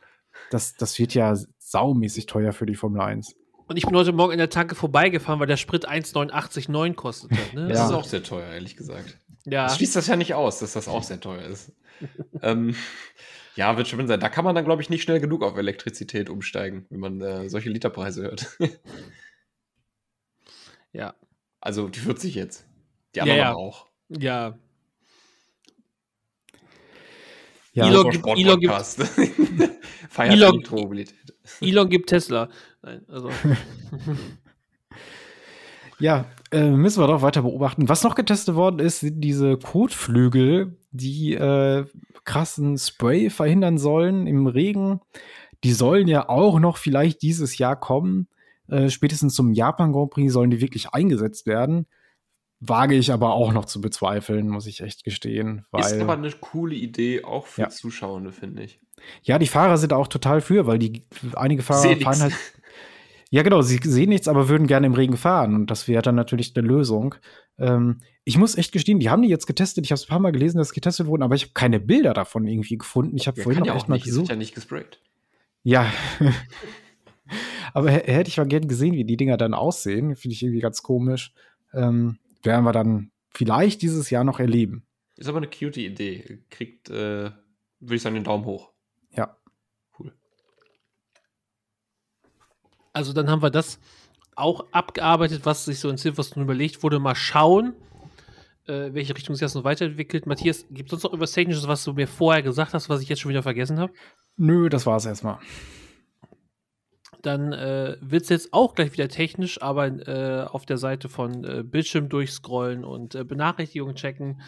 das, das wird ja saumäßig teuer für die Formel 1. Und ich bin heute Morgen in der Tanke vorbeigefahren, weil der Sprit 1,89,9 kostete. Ne? Das Ja. ist auch sehr teuer, ehrlich gesagt. Ja. Das schließt das ja nicht aus, dass das auch sehr teuer ist. ähm, ja, wird schon sein. Da kann man dann, glaube ich, nicht schnell genug auf Elektrizität umsteigen, wenn man äh, solche Literpreise hört. ja. also die 40 jetzt. Die Ja, anderen ja. auch. Ja. Ja, Elon gibt- Elon gibt- Elon- Elektromobilität. Elon gibt Tesla. Nein, also. Ja, äh, müssen wir doch weiter beobachten. Was noch getestet worden ist, sind diese Kotflügel, die äh, krassen Spray verhindern sollen im Regen. Die sollen ja auch noch vielleicht dieses Jahr kommen. Äh, spätestens zum Japan Grand Prix sollen die wirklich eingesetzt werden. Wage ich aber auch noch zu bezweifeln, muss ich echt gestehen. Ist aber eine coole Idee, auch für Ja. Zuschauende, finde ich. ja, die Fahrer sind auch total für, weil die einige Fahrer fahren halt. Ja, genau, sie sehen nichts, aber würden gerne im Regen fahren. Und das wäre dann natürlich eine Lösung. Ähm, ich muss echt gestehen, die haben die jetzt getestet. Ich habe es ein paar Mal gelesen, dass getestet wurden, aber ich habe keine Bilder davon irgendwie gefunden. Ich habe Ja, vorhin noch ja echt auch mal nicht, gesucht. ja nicht gesprayt. Ja. aber hätte ich mal gerne gesehen, wie die Dinger dann aussehen. Finde ich irgendwie ganz komisch. Ähm, werden wir dann vielleicht dieses Jahr noch erleben. Ist aber eine cute Idee. Kriegt, äh, würde ich sagen, den Daumen hoch. Ja. Cool. Also dann haben wir das auch abgearbeitet, was sich so in Silverstone überlegt wurde. Mal schauen, äh, welche Richtung sich das noch weiterentwickelt. Matthias, gibt es sonst noch irgendwas Technisches, was du mir vorher gesagt hast, was ich jetzt schon wieder vergessen habe? Nö, das war's erstmal. Dann äh, wird es jetzt auch gleich wieder technisch, aber äh, auf der Seite von äh, Bildschirm durchscrollen und äh, Benachrichtigungen checken.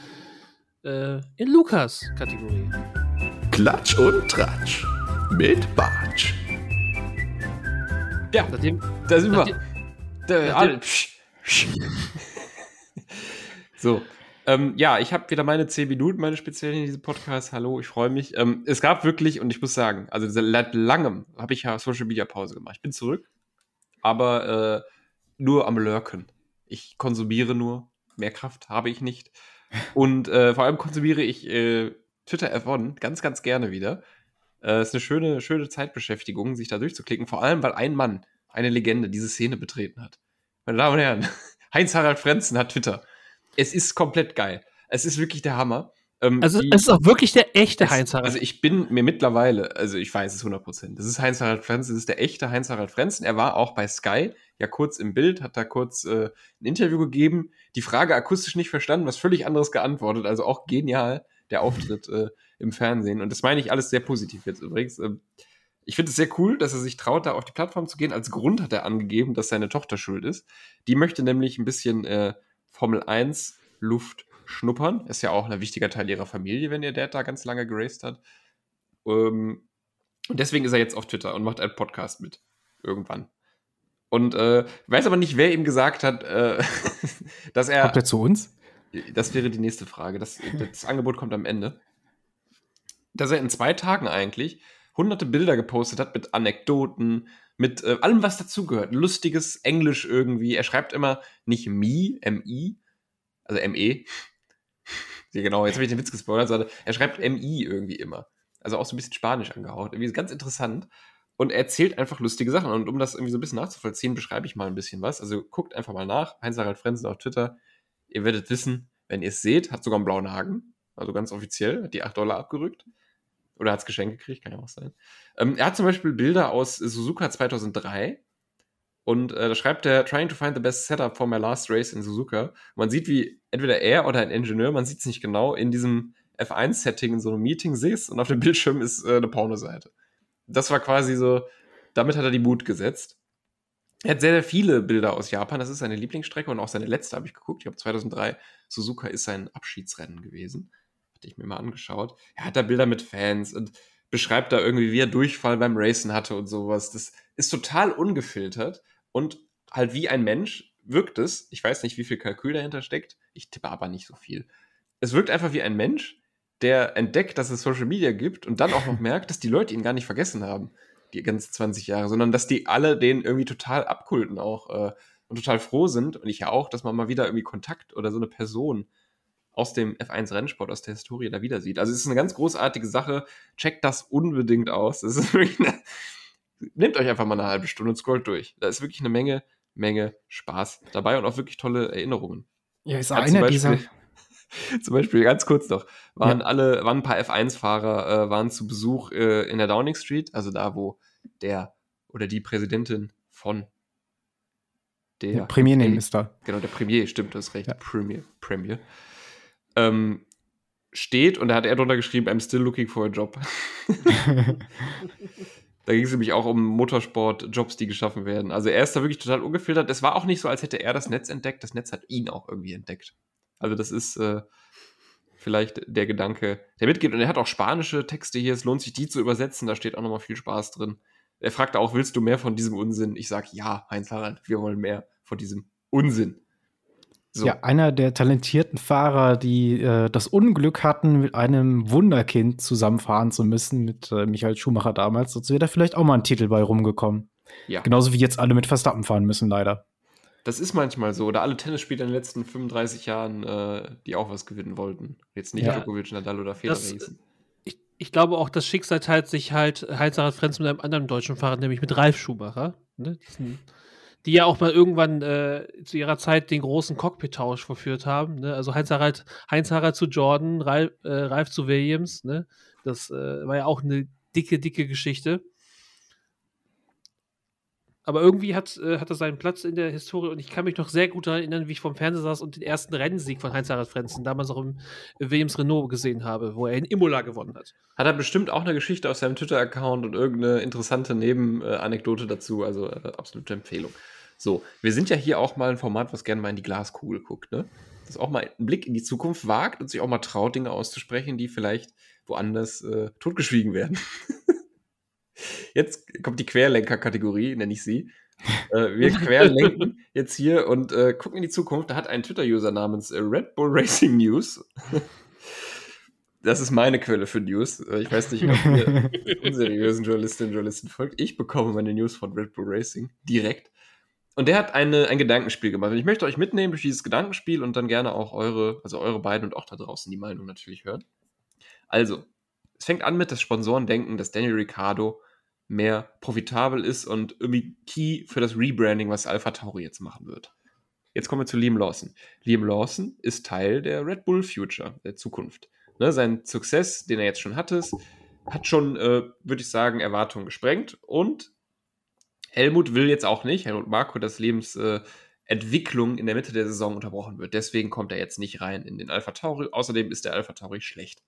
Äh, in Lukas Kategorie. Klatsch und Tratsch. Mit Bartsch. Ja, Nachdem, da sind wir. nachdem, Der, nachdem- so. Ähm, ja, ich habe wieder meine 10 Minuten, meine speziellen in diesem Podcast. Hallo, ich freue mich. Ähm, es gab wirklich, und ich muss sagen, also seit langem habe ich ja Social Media Pause gemacht. Ich bin zurück, aber äh, nur am Lurken. Ich konsumiere nur, mehr Kraft habe ich nicht. Und äh, vor allem konsumiere ich äh, Twitter F1 ganz, ganz gerne wieder. Äh, ist eine schöne, schöne Zeitbeschäftigung, sich da durchzuklicken. Vor allem, weil ein Mann, eine Legende, diese Szene betreten hat. Meine Damen und Herren, Heinz-Harald Frenzen hat Twitter. Es ist komplett geil. Es ist wirklich der Hammer. Ähm, also die- es ist auch wirklich der echte es- Heinz Harald. Also ich bin mir mittlerweile, also ich weiß es 100%, das ist Heinz-Harald Frenzen, das ist der echte Heinz-Harald Frenzen. Er war auch bei Sky, ja kurz im Bild, hat da kurz äh, ein Interview gegeben, die Frage akustisch nicht verstanden, was völlig anderes geantwortet, also auch genial, der Auftritt äh, im Fernsehen. Und das meine ich alles sehr positiv jetzt übrigens. Ähm, ich finde es sehr cool, dass er sich traut, da auf die Plattform zu gehen. Als Grund hat er angegeben, dass seine Tochter schuld ist. Die möchte nämlich ein bisschen äh, Formel 1 Luft schnuppern. Ist ja auch ein wichtiger Teil ihrer Familie, wenn ihr Dad da ganz lange geraced hat. Ähm, und deswegen ist er jetzt auf Twitter und macht einen Podcast mit. Irgendwann. Und äh, weiß aber nicht, wer ihm gesagt hat, äh, dass er. Kommt er zu uns? Das wäre die nächste Frage. Das, das Angebot kommt am Ende. Dass er in zwei Tagen eigentlich hunderte Bilder gepostet hat mit Anekdoten, mit äh, allem, was dazugehört. Lustiges Englisch irgendwie. Er schreibt immer nicht me, M-I, also M-E. Ja, genau, jetzt habe ich den Witz gespoilert, sondern er schreibt M-I irgendwie immer. Also auch so ein bisschen Spanisch angehaucht. Irgendwie ganz interessant. Und er erzählt einfach lustige Sachen. Und um das irgendwie so ein bisschen nachzuvollziehen, beschreibe ich mal ein bisschen was. Also guckt einfach mal nach. Heinz-Harald Frenzen auf Twitter. Ihr werdet wissen, wenn ihr es seht, hat sogar einen blauen Haken. Also ganz offiziell, hat die 8 Dollar abgerückt. Oder hat es geschenkt gekriegt, kann ja auch sein. Ähm, er hat zum Beispiel Bilder aus Suzuka 2003. Und äh, da schreibt er, trying to find the best setup for my last race in Suzuka. Man sieht, wie entweder er oder ein Ingenieur, man sieht es nicht genau, in diesem F1-Setting in so einem Meeting sitzt und auf dem Bildschirm ist äh, eine Pornoseite. Das war quasi so, damit hat er die Mut gesetzt. Er hat sehr, sehr viele Bilder aus Japan. Das ist seine Lieblingsstrecke und auch seine letzte habe ich geguckt. Ich habe 2003, Suzuka ist sein Abschiedsrennen gewesen. Hatte ich mir mal angeschaut. Er hat da Bilder mit Fans und beschreibt da irgendwie, wie er Durchfall beim Racen hatte und sowas. Das ist total ungefiltert und halt wie ein Mensch wirkt es. Ich weiß nicht, wie viel Kalkül dahinter steckt. Ich tippe aber nicht so viel. Es wirkt einfach wie ein Mensch, der entdeckt, dass es Social Media gibt und dann auch noch merkt, dass die Leute ihn gar nicht vergessen haben, die ganzen 20 Jahre, sondern dass die alle den irgendwie total abkulten auch äh, und total froh sind und ich ja auch, dass man mal wieder irgendwie Kontakt oder so eine Person aus dem F1-Rennsport, aus der Historie da wieder sieht. Also es ist eine ganz großartige Sache. Checkt das unbedingt aus. Wirklich eine, nehmt euch einfach mal eine halbe Stunde und scrollt durch. Da ist wirklich eine Menge, Menge Spaß dabei und auch wirklich tolle Erinnerungen. Ja, ist Ja, einer dieser. Zum Beispiel, ganz kurz noch, waren Ja. alle, waren ein paar F1-Fahrer, äh, waren zu Besuch äh, in der Downing Street, also da, wo der oder die Präsidentin von der Der Premierminister. genau, der Premier, stimmt, du hast recht, Ja. Premier, Premier, ähm, steht und da hat er drunter geschrieben, I'm still looking for a job. Da ging es nämlich auch um Motorsport-Jobs, die geschaffen werden. Also er ist da wirklich total ungefiltert. Es war auch nicht so, als hätte er das Netz entdeckt. Das Netz hat ihn auch irgendwie entdeckt. Also das ist äh, vielleicht der Gedanke, der mitgeht. Und er hat auch spanische Texte hier. Es lohnt sich, die zu übersetzen. Da steht auch nochmal viel Spaß drin. Er fragt auch, willst du mehr von diesem Unsinn? Ich sage, ja, Heinz Harald, wir wollen mehr von diesem Unsinn. So. Ja, einer der talentierten Fahrer, die äh, das Unglück hatten, mit einem Wunderkind zusammenfahren zu müssen, mit äh, Michael Schumacher damals. Sonst wäre da vielleicht auch mal ein Titel bei rumgekommen. ja. Genauso wie jetzt alle mit Verstappen fahren müssen, leider. Das ist manchmal so. Oder alle Tennisspieler in den letzten 35 Jahren, äh, die auch was gewinnen wollten. Jetzt nicht Ja. Djokovic, Nadal oder Federer hießen. Ich, ich glaube auch, das Schicksal teilt sich halt Heinz-Harald Frenz mit einem anderen deutschen Fahrer, nämlich mit Ralf Schumacher. Ne? Das sind- Die ja auch mal irgendwann äh, zu ihrer Zeit den großen Cockpit-Tausch verführt haben. Ne? Also Heinz-Harald Heinz -Harald zu Jordan, Ralf, äh, Ralf zu Williams. Ne? Das äh, war ja auch eine dicke, dicke Geschichte. Aber irgendwie hat, äh, hat er seinen Platz in der Historie und ich kann mich noch sehr gut daran erinnern, wie ich vom Fernseher saß und den ersten Rennsieg von Heinz-Harald Frenzen damals auch im Williams Renault gesehen habe, wo er in Imola gewonnen hat. Hat er bestimmt auch eine Geschichte aus seinem Twitter-Account und irgendeine interessante Nebenanekdote dazu. Also äh, absolute Empfehlung. So, wir sind ja hier auch mal ein Format, was gerne mal in die Glaskugel guckt, ne? Das auch mal einen Blick in die Zukunft wagt und sich auch mal traut, Dinge auszusprechen, die vielleicht woanders äh, totgeschwiegen werden. Jetzt kommt die Querlenker-Kategorie, nenne ich sie. Äh, wir querlenken jetzt hier und äh, gucken in die Zukunft. Da hat ein Twitter-User namens äh, Red Bull Racing News. Das ist meine Quelle für News. Äh, Ich weiß nicht, ob ihr unseriösen Journalistinnen und Journalisten folgt. Ich bekomme meine News von Red Bull Racing direkt. Und der hat eine, ein Gedankenspiel gemacht. Und ich möchte euch mitnehmen durch dieses Gedankenspiel und dann gerne auch eure, also eure beiden und auch da draußen die Meinung natürlich hören. Also, es fängt an mit, dass Sponsoren denken, dass Daniel Ricciardo mehr profitabel ist und irgendwie key für das Rebranding, was Alpha Tauri jetzt machen wird. Jetzt kommen wir zu Liam Lawson. Liam Lawson ist Teil der Red Bull Future, der Zukunft. Ne, sein Success, den er jetzt schon hatte, hat schon, äh, würde ich sagen, Erwartungen gesprengt. Und Helmut will jetzt auch nicht, Helmut Marko, dass Lebensentwicklung äh, in der Mitte der Saison unterbrochen wird. Deswegen kommt er jetzt nicht rein in den Alpha Tauri. Außerdem ist der Alpha Tauri schlecht.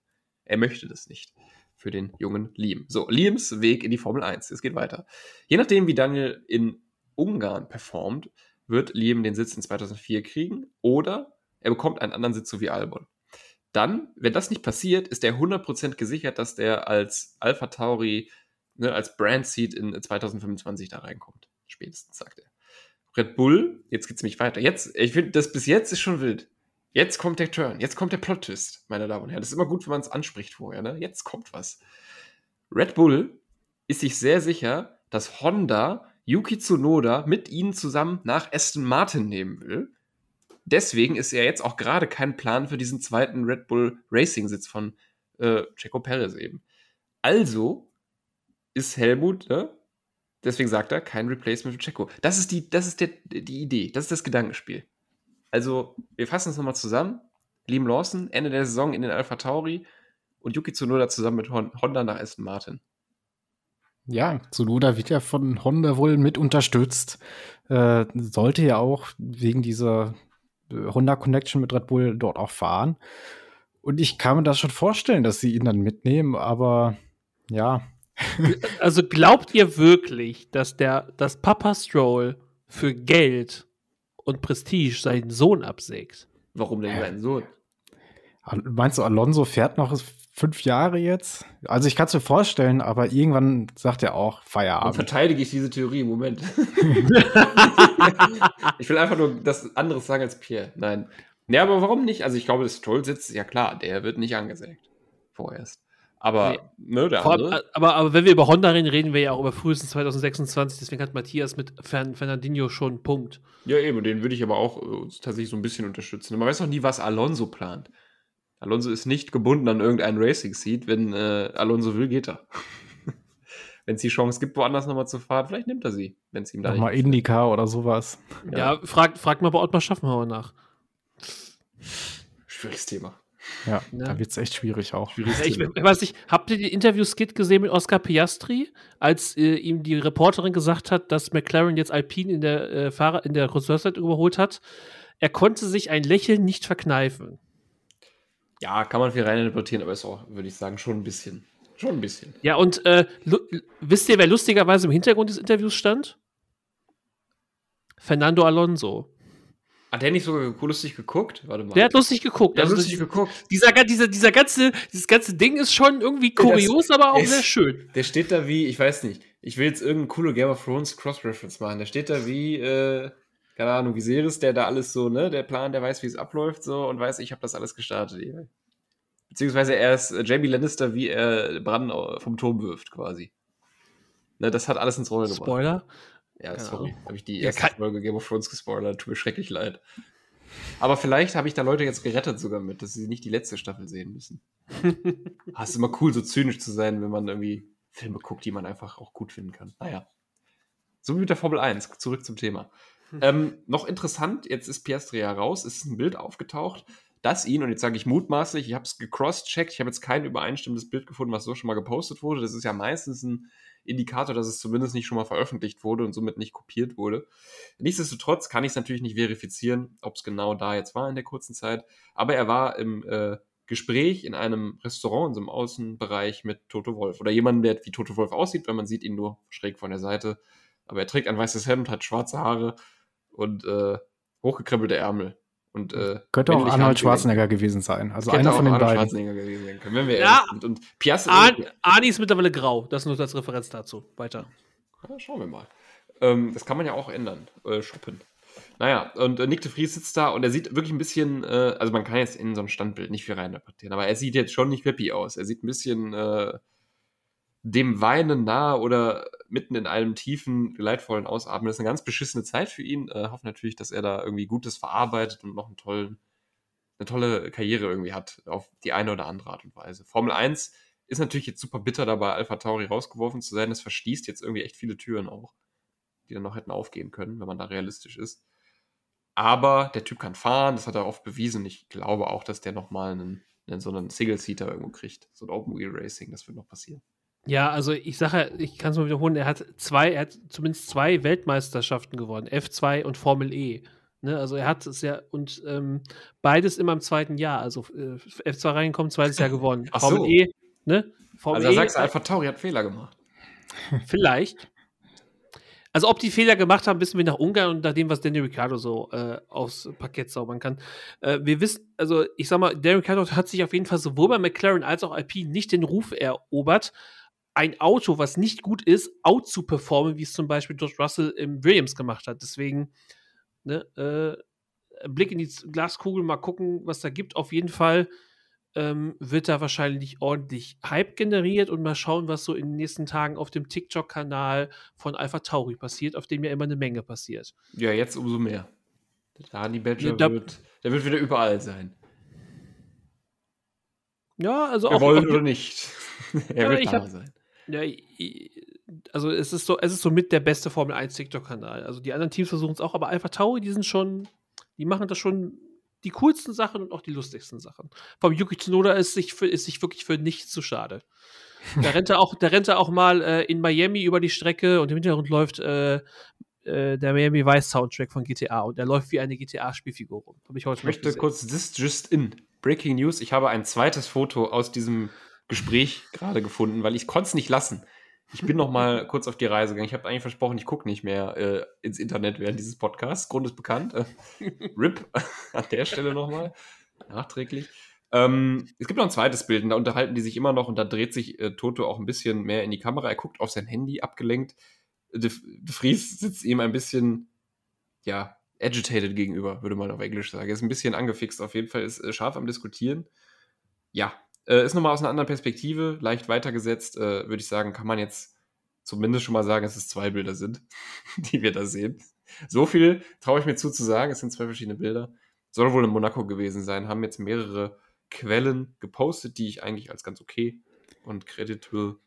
Er möchte das nicht für den jungen Liam. So, Liams Weg in die Formel 1. Es geht weiter. Je nachdem, wie Daniel in Ungarn performt, wird Liam den Sitz in 2004 kriegen oder er bekommt einen anderen Sitz, so wie Albon. Dann, wenn das nicht passiert, ist er 100% gesichert, dass der als Alpha Tauri, ne, als Brand Seed in 2025 da reinkommt. Spätestens, sagt er. Red Bull, jetzt geht's nämlich weiter. Jetzt, ich finde, das bis jetzt ist schon wild. Jetzt kommt der Turn, jetzt kommt der Plot-Twist, meine Damen und Herren. Das ist immer gut, wenn man es anspricht vorher, ne? Jetzt kommt was. Red Bull ist sich sehr sicher, dass Honda Yuki Tsunoda mit ihnen zusammen nach Aston Martin nehmen will. Deswegen ist ja jetzt auch gerade kein Plan für diesen zweiten Red Bull Racing-Sitz von äh, Checo Perez eben. Also ist Helmut, ne? deswegen sagt er, kein Replacement für Checo. Das ist, die, das ist der, die Idee, das ist das Gedankenspiel. Also, wir fassen es nochmal zusammen. Liam Lawson, Ende der Saison in den Alpha Tauri und Yuki Tsunoda zusammen mit Hon- Honda nach Aston Martin. Ja, Tsunoda wird ja von Honda wohl mit unterstützt. Äh, sollte ja auch wegen dieser äh, Honda Connection mit Red Bull dort auch fahren. Und ich kann mir das schon vorstellen, dass sie ihn dann mitnehmen, aber ja, Also glaubt ihr wirklich, dass der, dass Papa Stroll für Geld und Prestige seinen Sohn absägt? Warum denn sein Sohn? Meinst du, Alonso fährt noch fünf Jahre jetzt? Also ich kann es mir vorstellen, aber irgendwann sagt er auch Feierabend. verteidige ich diese Theorie? Moment. ich will einfach nur das anderes sagen als Pierre. Nein. Ja, aber warum nicht? Also ich glaube, das Stroll-Sitz, ja klar, der wird nicht angesägt. Vorerst. Aber, ne, der Vor allem, andere. aber, aber wenn wir über Honda reden, reden wir ja auch über frühestens 2026. Deswegen hat Matthias mit Fern Fernandinho schon einen Punkt. Ja, eben, den würde ich aber auch äh, tatsächlich so ein bisschen unterstützen. Man weiß noch nie, was Alonso plant. Alonso ist nicht gebunden an irgendeinen Racing-Seat. Wenn äh, Alonso will, geht er. wenn es die Chance gibt, woanders nochmal zu fahren, vielleicht nimmt er sie, wenn es ihm da Nochmal Indica oder sowas. Ja, ja fragt frag mal bei Ottmar Schaffenhauer nach. Schwieriges Thema. Ja, ja. da wird es echt schwierig auch. Ich, ich, weiß nicht, habt ihr die Interview-Skit gesehen mit Oscar Piastri, als äh, ihm die Reporterin gesagt hat, dass McLaren jetzt Alpine in der äh, Fahrer in der Konstrukteurzeit überholt hat? Er konnte sich ein Lächeln nicht verkneifen. Ja, kann man viel reininterpretieren, aber ist auch, würde ich sagen, schon ein bisschen. Schon ein bisschen. Ja, und äh, wisst ihr, wer lustigerweise im Hintergrund des Interviews stand? Fernando Alonso. Hat der nicht sogar lustig geguckt? Warte mal. Der hat lustig geguckt. Der also hat lustig geguckt. Dieser, dieser, dieser ganze, dieses ganze Ding ist schon irgendwie kurios, das, aber auch sehr schön. Der steht da wie, ich weiß nicht, ich will jetzt irgendeinen coole Game of Thrones Cross-Reference machen. Der steht da wie, äh, keine Ahnung, wie Series, der da alles so, ne, der Plan, der weiß, wie es abläuft, so und weiß, ich habe das alles gestartet. Ey. Beziehungsweise er ist äh, Jamie Lannister, wie er Bran vom Turm wirft, quasi. Ne, das hat alles ins Rollen gebracht. Spoiler? Ja, sorry. Habe ich die erste ja, Folge Game of Thrones gespoilert. Tut mir schrecklich leid. Aber vielleicht habe ich da Leute jetzt gerettet sogar mit, dass sie nicht die letzte Staffel sehen müssen. ah, es ist immer cool, so zynisch zu sein, wenn man irgendwie Filme guckt, die man einfach auch gut finden kann. Naja. So wie mit der Formel 1. Zurück zum Thema. Ähm, noch interessant, jetzt ist Piastri ja raus, ist ein Bild aufgetaucht dass ihn, und jetzt sage ich mutmaßlich, ich habe es gecross-checkt, ich habe jetzt kein übereinstimmendes Bild gefunden, was so schon mal gepostet wurde. Das ist ja meistens ein Indikator, dass es zumindest nicht schon mal veröffentlicht wurde und somit nicht kopiert wurde. Nichtsdestotrotz kann ich es natürlich nicht verifizieren, ob es genau da jetzt war in der kurzen Zeit. Aber er war im äh, Gespräch in einem Restaurant, in so einem Außenbereich mit Toto Wolf. Oder jemanden, der wie Toto Wolf aussieht, weil man sieht ihn nur schräg von der Seite. Aber er trägt ein weißes Hemd, hat schwarze Haare und äh, hochgekrempelte Ärmel. Und, äh, Könnte auch Arnold Schwarzenegger gewesen sein. Also einer von den Arnold beiden. Schwarzenegger gewesen sein können, wenn wir ja, sind. Und Piastri. Ar Arnie ist mittlerweile grau. Das nur als Referenz dazu. Weiter. Ja, schauen wir mal. Ähm, das kann man ja auch ändern. Äh, shoppen. Naja, und äh, Nick de Vries sitzt da und er sieht wirklich ein bisschen, äh, also man kann jetzt in so ein Standbild nicht viel reininterpretieren, aber er sieht jetzt schon nicht peppy aus. Er sieht ein bisschen äh, dem Weinen nahe oder mitten in einem tiefen, leidvollen Ausatmen. Das ist eine ganz beschissene Zeit für ihn. Äh, hoffe natürlich, dass er da irgendwie Gutes verarbeitet und noch einen tollen, eine tolle Karriere irgendwie hat, auf die eine oder andere Art und Weise. Formel 1 ist natürlich jetzt super bitter dabei, Alpha Tauri rausgeworfen zu sein. Das verschließt jetzt irgendwie echt viele Türen auch, die dann noch hätten aufgehen können, wenn man da realistisch ist. Aber der Typ kann fahren, das hat er oft bewiesen. Ich glaube auch, dass der nochmal einen, einen, so einen Single-Seater irgendwo kriegt. So ein Open-Wheel Racing, das wird noch passieren. Ja, also ich sage, ich kann es mal wiederholen, er hat zwei, er hat zumindest zwei Weltmeisterschaften gewonnen, F2 und Formel E. Ne, also er hat es ja und ähm, beides immer im zweiten Jahr. Also äh, F2 reingekommen, zweites Jahr gewonnen. Ach Formel so. E, ne? Formel also da e, sagst du, Alpha Tauri hat Fehler gemacht. Vielleicht. Also ob die Fehler gemacht haben, wissen wir nach Ungarn und nach dem, was Daniel Ricciardo so äh, aufs Parkett zaubern kann. Äh, wir wissen, also ich sag mal, Daniel Ricciardo hat sich auf jeden Fall sowohl bei McLaren als auch Alpine nicht den Ruf erobert, ein Auto, was nicht gut ist, out zu performen, wie es zum Beispiel George Russell im Williams gemacht hat. Deswegen, ne, äh, Blick in die Glaskugel, mal gucken, was da gibt. Auf jeden Fall ähm, wird da wahrscheinlich ordentlich Hype generiert und mal schauen, was so in den nächsten Tagen auf dem TikTok-Kanal von Alpha Tauri passiert, auf dem ja immer eine Menge passiert. Ja, jetzt umso mehr. Der Honey Badger ja, wird, der wird wieder überall sein. Ja, also Wir auch. wollen oder nicht. er wird da hab, sein. Ja, also es ist so, es ist so mit der beste Formel 1 TikTok-Kanal. Also die anderen Teams versuchen es auch, aber Alpha Tauri, die sind schon, die machen das schon die coolsten Sachen und auch die lustigsten Sachen. Vom Yuki Tsunoda ist sich, für, ist sich wirklich für nichts zu schade. Da rennt er auch, da rennt er auch mal äh, in Miami über die Strecke und im Hintergrund läuft äh, äh, der Miami Vice Soundtrack von GTA und er läuft wie eine GTA-Spielfigur rum. Hab ich heute ich möchte kurz this just in. Breaking News, ich habe ein zweites Foto aus diesem Gespräch gerade gefunden, weil ich konnte es nicht lassen. Ich bin noch mal kurz auf die Reise gegangen. Ich habe eigentlich versprochen, ich gucke nicht mehr äh, ins Internet während dieses Podcasts. Grund ist bekannt. Äh, RIP an der Stelle noch mal nachträglich. Ähm, es gibt noch ein zweites Bild, und da unterhalten die sich immer noch und da dreht sich äh, Toto auch ein bisschen mehr in die Kamera. Er guckt auf sein Handy, abgelenkt. De, De Vries sitzt ihm ein bisschen, ja, agitated gegenüber, würde man auf Englisch sagen. Er ist ein bisschen angefixt auf jeden Fall, ist äh, scharf am Diskutieren. Ja, äh, ist nochmal aus einer anderen Perspektive, leicht weitergesetzt, äh, würde ich sagen, kann man jetzt zumindest schon mal sagen, dass es zwei Bilder sind, die wir da sehen. So viel traue ich mir zu zu sagen, es sind zwei verschiedene Bilder. Soll wohl in Monaco gewesen sein, haben jetzt mehrere Quellen gepostet, die ich eigentlich als ganz okay und creditable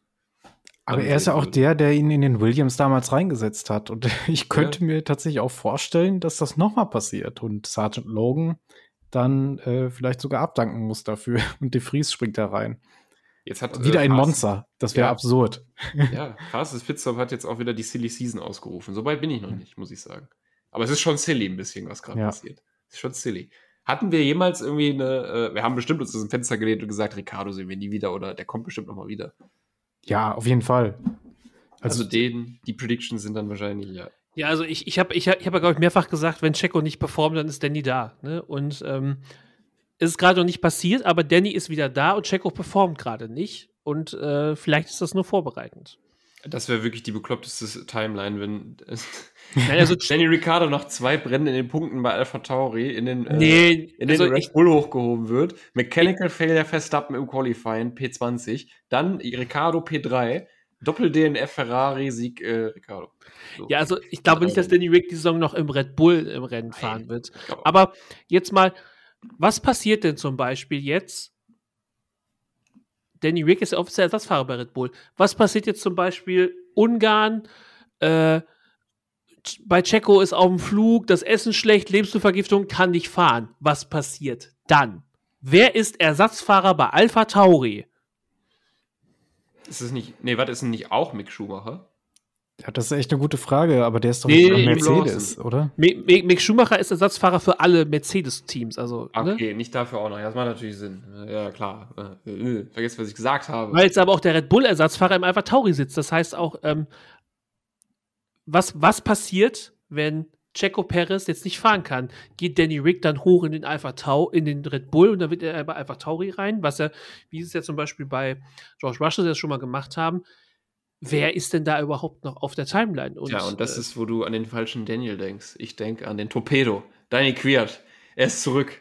aber er ist ja auch der, der ihn in den Williams damals reingesetzt hat. Und ich könnte ja. mir tatsächlich auch vorstellen, dass das nochmal passiert und Sergeant Logan dann äh, vielleicht sogar abdanken muss dafür und De Vries springt da rein. Jetzt hat, wieder äh, ein Monster. Das wäre ja. absurd. Ja, Fastest Pitstop hat jetzt auch wieder die Silly Season ausgerufen. Soweit bin ich noch nicht, muss ich sagen. Aber es ist schon silly ein bisschen, was gerade ja. passiert. Es ist schon silly. Hatten wir jemals irgendwie eine, äh, wir haben bestimmt uns aus dem Fenster gelehnt und gesagt, Ricardo sehen wir nie wieder oder der kommt bestimmt nochmal wieder. Ja, auf jeden Fall. Also, also den, die Predictions sind dann wahrscheinlich, ja. Ja, also ich, ich habe ich hab, ich hab ja, glaube ich, mehrfach gesagt, wenn Checo nicht performt, dann ist Danny da. Ne? Und ähm, es ist gerade noch nicht passiert, aber Danny ist wieder da und Checo performt gerade nicht. Und äh, vielleicht ist das nur vorbereitend. Das wäre wirklich die bekloppteste Timeline, wenn Nein, also Danny Ricciardo noch zwei Brennen in den Punkten bei Alpha Tauri in den, äh, nee, äh, in den also Red Bull hochgehoben wird. Mechanical Failure Verstappen im Qualifying P20, dann Ricciardo P3, Doppel-DNF Ferrari Sieg äh, Ricciardo. So. Ja, also ich glaube nicht, dass Danny Rick die Saison noch im Red Bull im Rennen fahren wird. Aber jetzt mal, was passiert denn zum Beispiel jetzt? Danny Rick ist ja offiziell Ersatzfahrer bei Red Bull. Was passiert jetzt zum Beispiel Ungarn? Äh, bei Checo ist auf dem Flug, das Essen schlecht, Lebensmittelvergiftung, kann nicht fahren. Was passiert dann? Wer ist Ersatzfahrer bei Alpha Tauri? Ist es nicht, nee, was ist denn nicht auch Mick Schumacher? Ja, das ist echt eine gute Frage, aber der ist doch nee, nicht Mercedes, oder? Mick, Mick, Schumacher ist Ersatzfahrer für alle Mercedes-Teams. Also, ne? okay, ne? nicht dafür auch noch. das macht natürlich Sinn. Ja, klar. Äh, äh, vergesst, was ich gesagt habe. Weil jetzt aber auch der Red Bull-Ersatzfahrer im Alpha Tauri sitzt. Das heißt auch, ähm, was, was passiert, wenn Checo Perez jetzt nicht fahren kann? Geht Danny Rick dann hoch in den Alpha Tau, in den Red Bull und dann wird er bei Alpha Tauri rein, was er, wie es ja zum Beispiel bei George Russell das schon mal gemacht haben. Wer ist denn da überhaupt noch auf der Timeline? Und, ja, und das äh, ist, wo du an den falschen Daniel denkst. Ich denke an den Torpedo. Danny Quiert. Er ist zurück.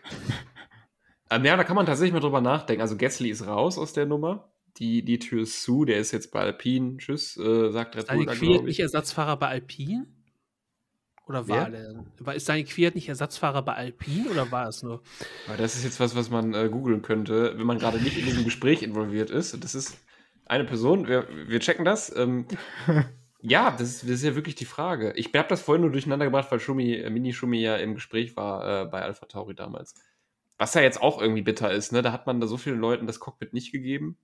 ähm, ja, da kann man tatsächlich mal drüber nachdenken. Also Gasly ist raus aus der Nummer die, die Tür ist zu, der ist jetzt bei Alpine. Tschüss, äh, sagt Red Bull. Ist Quiert nicht Ersatzfahrer bei Alpine? Oder war Wer? der? Ist Daniel Quiert nicht Ersatzfahrer bei Alpine oder war es nur? Aber das ist jetzt was, was man äh, googeln könnte, wenn man gerade nicht in diesem Gespräch involviert ist. Das ist eine Person, wir, wir checken das. Ähm, ja, das ist, das ist, ja wirklich die Frage. Ich habe das vorhin nur durcheinander gebracht, weil Schumi, äh, Mini Schumi ja im Gespräch war äh, bei Alpha Tauri damals. Was ja jetzt auch irgendwie bitter ist, ne? Da hat man da so vielen Leuten das Cockpit nicht gegeben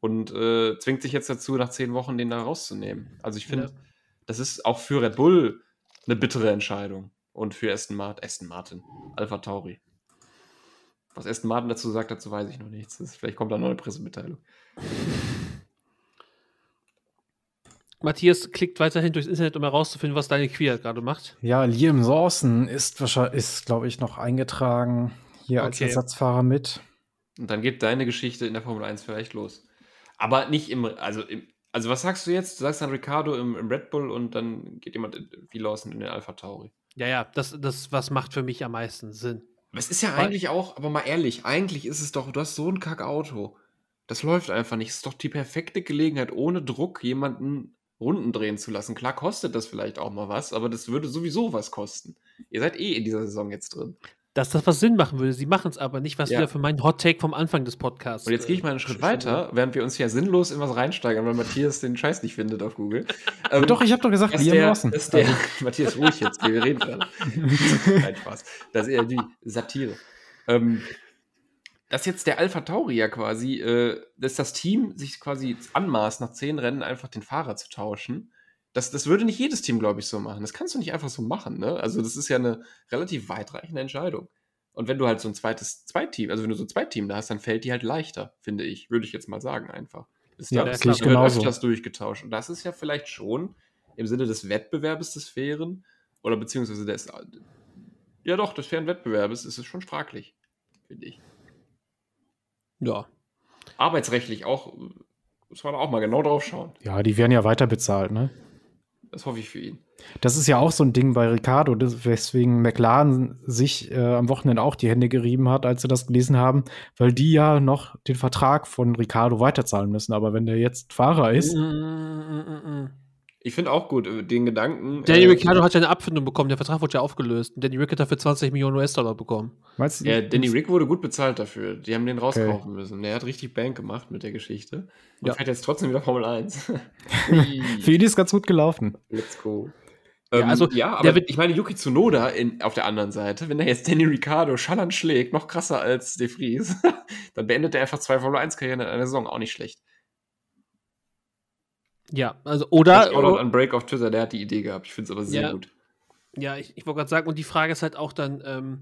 und äh, zwingt sich jetzt dazu, nach zehn Wochen den da rauszunehmen. Also ich finde, ja. das ist auch für Red Bull eine bittere Entscheidung. Und für Aston Martin, Aston Martin, Alpha Tauri. Was Aston Martin dazu sagt, dazu weiß ich noch nichts. Das, vielleicht kommt da noch eine Pressemitteilung. Matthias klickt weiterhin durchs Internet, um herauszufinden, was deine Queer gerade macht. Ja, Liam Lawson ist wahrscheinlich, ist, glaube ich, noch eingetragen hier okay. als Ersatzfahrer mit. Und dann geht deine Geschichte in der Formel 1 vielleicht los. Aber nicht im, also im, also was sagst du jetzt? Du sagst dann Ricardo im, im Red Bull und dann geht jemand wie Lawson in den Alpha Tauri. Ja, ja, das, das was macht für mich am meisten Sinn. Aber es ist ja Weil, eigentlich auch, aber mal ehrlich, eigentlich ist es doch, du hast so ein Kackauto. Das läuft einfach nicht. Es ist doch die perfekte Gelegenheit, ohne Druck jemanden Runden drehen zu lassen. Klar kostet das vielleicht auch mal was, aber das würde sowieso was kosten. Ihr seid eh in dieser Saison jetzt drin dass das was Sinn machen würde. Sie machen es aber nicht, was ja. wieder für meinen Hot Take vom Anfang des Podcasts. Und jetzt gehe ich mal einen Schritt weiter, während wir uns ja sinnlos in was reinsteigern, weil Matthias den Scheiß nicht findet auf Google. ähm, doch, ich habe doch gesagt, Liam Lawson. Ist der, Matthias, ruhig jetzt, wir reden gerade. Kein Spaß. Das ist eher die Satire. Ähm, dass jetzt der Alpha Tauri ja quasi, äh, dass das Team sich quasi anmaßt, nach zehn Rennen einfach den Fahrer zu tauschen. Das, das würde nicht jedes Team, glaube ich, so machen. Das kannst du nicht einfach so machen. Ne? Also, das ist ja eine relativ weitreichende Entscheidung. Und wenn du halt so ein zweites Zweitteam, also wenn du so ein Zweitteam da hast, dann fällt die halt leichter, finde ich. Würde ich jetzt mal sagen, einfach. Ist ja, da, das ist genauso. öfters durchgetauscht. Und das ist ja vielleicht schon im Sinne des Wettbewerbes des Fairen oder beziehungsweise des, ja doch, des fairen Wettbewerbes ist es schon fraglich, finde ich. Ja. Arbeitsrechtlich auch, muss man auch mal genau drauf schauen. Ja, die werden ja weiter bezahlt, ne? Das hoffe ich für ihn. Das ist ja auch so ein Ding bei Ricardo, weswegen McLaren sich äh, am Wochenende auch die Hände gerieben hat, als sie das gelesen haben, weil die ja noch den Vertrag von Ricardo weiterzahlen müssen. Aber wenn der jetzt Fahrer ist. Mm, mm, mm, Ich finde auch gut, äh, den Gedanken. Danny äh, Ricciardo hat ja eine Abfindung bekommen, der Vertrag wurde ja aufgelöst. Und Danny Rick hat dafür 20 Millionen US-Dollar bekommen. Meinst du? Ja, Danny Rick wurde gut bezahlt dafür. Die haben den rauskaufen müssen. Der hat richtig Bank gemacht mit der Geschichte. Und Ja. fährt jetzt trotzdem wieder Formel 1. Für ihn ist ganz gut gelaufen. Let's go. Ja, Ähm, also, ja, aber wird- ich meine, Yuki Tsunoda in, auf der anderen Seite, wenn er jetzt Danny Ricciardo schallern schlägt, noch krasser als De Vries, dann beendet er einfach zwei Formel 1-Karrieren in einer Saison. Auch nicht schlecht. Ja, also, oder. Shoutout an Break auf Twitter, der hat die Idee gehabt. Ich finde es aber sehr Ja. gut. Ja, ich, ich wollte gerade sagen, und die Frage ist halt auch dann, ähm,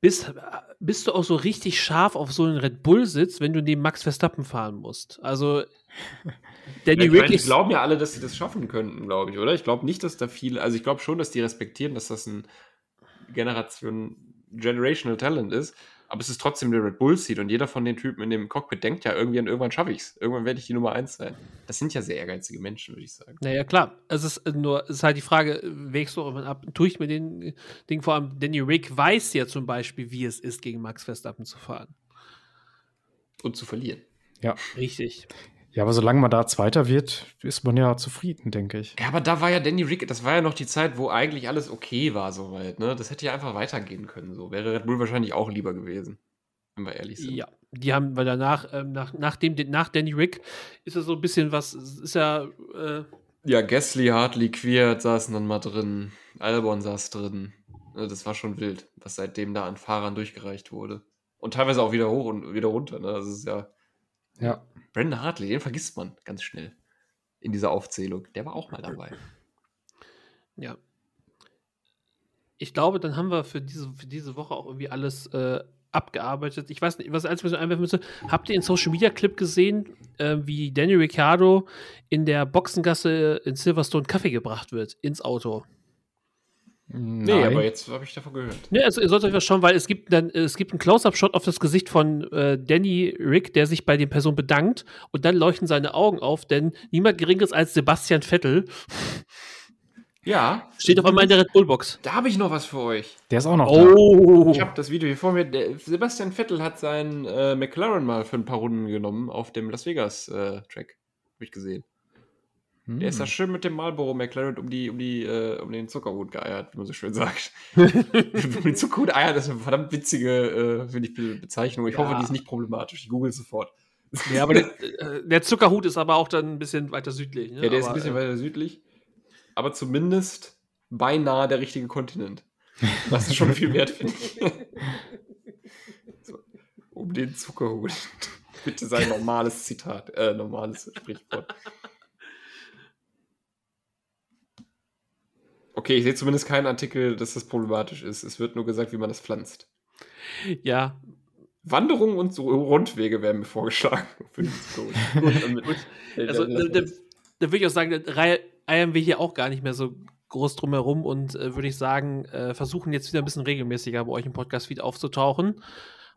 bist, bist du auch so richtig scharf auf so einen Red Bull-Sitz, wenn du neben Max Verstappen fahren musst? Also, Danny ich meine, die ist. glauben ja alle, dass sie das schaffen könnten, glaube ich, oder? Ich glaube nicht, dass da viele, also ich glaube schon, dass die respektieren, dass das ein Generation, Generational Talent ist, aber es ist trotzdem der Red Bull Seat und jeder von den Typen in dem Cockpit denkt ja irgendwie an irgendwann schaffe ich's. Irgendwann werde ich die Nummer eins sein. Das sind ja sehr ehrgeizige Menschen, würde ich sagen. Naja, klar. Es ist äh, nur, es ist halt die Frage, äh, wägst du irgendwann ab? Tue ich mir den äh, Ding vor allem, Danny Rick weiß ja zum Beispiel, wie es ist, gegen Max Verstappen zu fahren. Und zu verlieren. Richtig. Ja, aber solange man da Zweiter wird, ist man ja zufrieden, denke ich. Ja, aber da war ja Danny Rick, das war ja noch die Zeit, wo eigentlich alles okay war, soweit, ne? Das hätte ja einfach weitergehen können, so. Wäre Red Bull wahrscheinlich auch lieber gewesen. Wenn wir ehrlich sind. Ja, die haben, weil danach, ähm, nach, nach, dem, nach Danny Rick ist es so ein bisschen was, ist ja, äh, Ja, Gasly, Hartley, Quiert saßen dann mal drin. Albon saß drin. Ne, Das war schon wild, was seitdem da an Fahrern durchgereicht wurde. Und teilweise auch wieder hoch und wieder runter. Ne? Das ist ja. Ja. Brandon Hartley, den vergisst man ganz schnell in dieser Aufzählung. Der war auch mal dabei. ja. Ich glaube, dann haben wir für diese, für diese Woche auch irgendwie alles äh, abgearbeitet. Ich weiß nicht, was als wir so einwerfen müssen. Habt ihr den Social Media Clip gesehen, äh, wie Danny Ricciardo in der Boxengasse in Silverstone Kaffee gebracht wird ins Auto? Nee, Nein. aber jetzt habe ich davon gehört. Ne, also ihr sollt euch was schauen, weil es gibt dann, es gibt einen Close-Up-Shot auf das Gesicht von äh, Danny Rick, der sich bei den Personen bedankt und dann leuchten seine Augen auf, denn niemand geringeres als Sebastian Vettel Ja, steht auf einmal in der Red Bull-Box. da habe ich noch was für euch. Der ist auch noch Oh! Ich habe das Video hier vor mir. Der Sebastian Vettel hat seinen äh, McLaren mal für ein paar Runden genommen auf dem Las Vegas äh, Track. Habe ich gesehen. Da. Der Hm. ist da schön mit dem Marlboro McLaren um die, um die, äh, um den Zuckerhut geeiert, wie man so schön sagt. um den Zuckerhut eiert, das ist eine verdammt witzige, äh, finde ich, Be Bezeichnung. Ich Ja. hoffe, die ist nicht problematisch. Ich google sofort. Ja, aber der, äh, der Zuckerhut ist aber auch dann ein bisschen weiter südlich. Ne? Ja, der ist ein aber, bisschen äh, weiter südlich, aber zumindest beinahe der richtige Kontinent. Das ist schon viel wert, finde ich. so, um den Zuckerhut. Bitte sei normales Zitat, äh, normales Sprichwort. Okay, ich sehe zumindest keinen Artikel, dass das problematisch ist. Es wird nur gesagt, wie man das pflanzt. Ja, Wanderungen und so Rundwege werden mir vorgeschlagen. also da, da, da würde ich auch sagen, da eiern wir hier auch gar nicht mehr so groß drum herum und äh, würde ich sagen, äh, versuchen jetzt wieder ein bisschen regelmäßiger bei euch im Podcast-Feed aufzutauchen.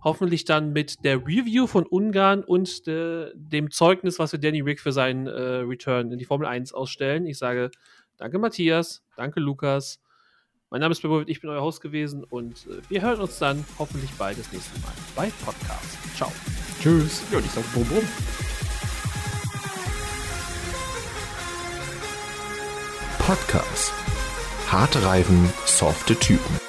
Hoffentlich dann mit der Review von Ungarn und de, dem Zeugnis, was wir Danny Rick für seinen äh, Return in die Formel 1 ausstellen. Ich sage danke Matthias, danke Lukas. Mein Name ist Bebo, ich bin euer Host gewesen und äh, wir hören uns dann hoffentlich bald das nächste Mal bei Podcast. Ciao. Tschüss. Ja, und ich sage Brumm, Brumm. Podcast. Harte Reifen, softe Typen.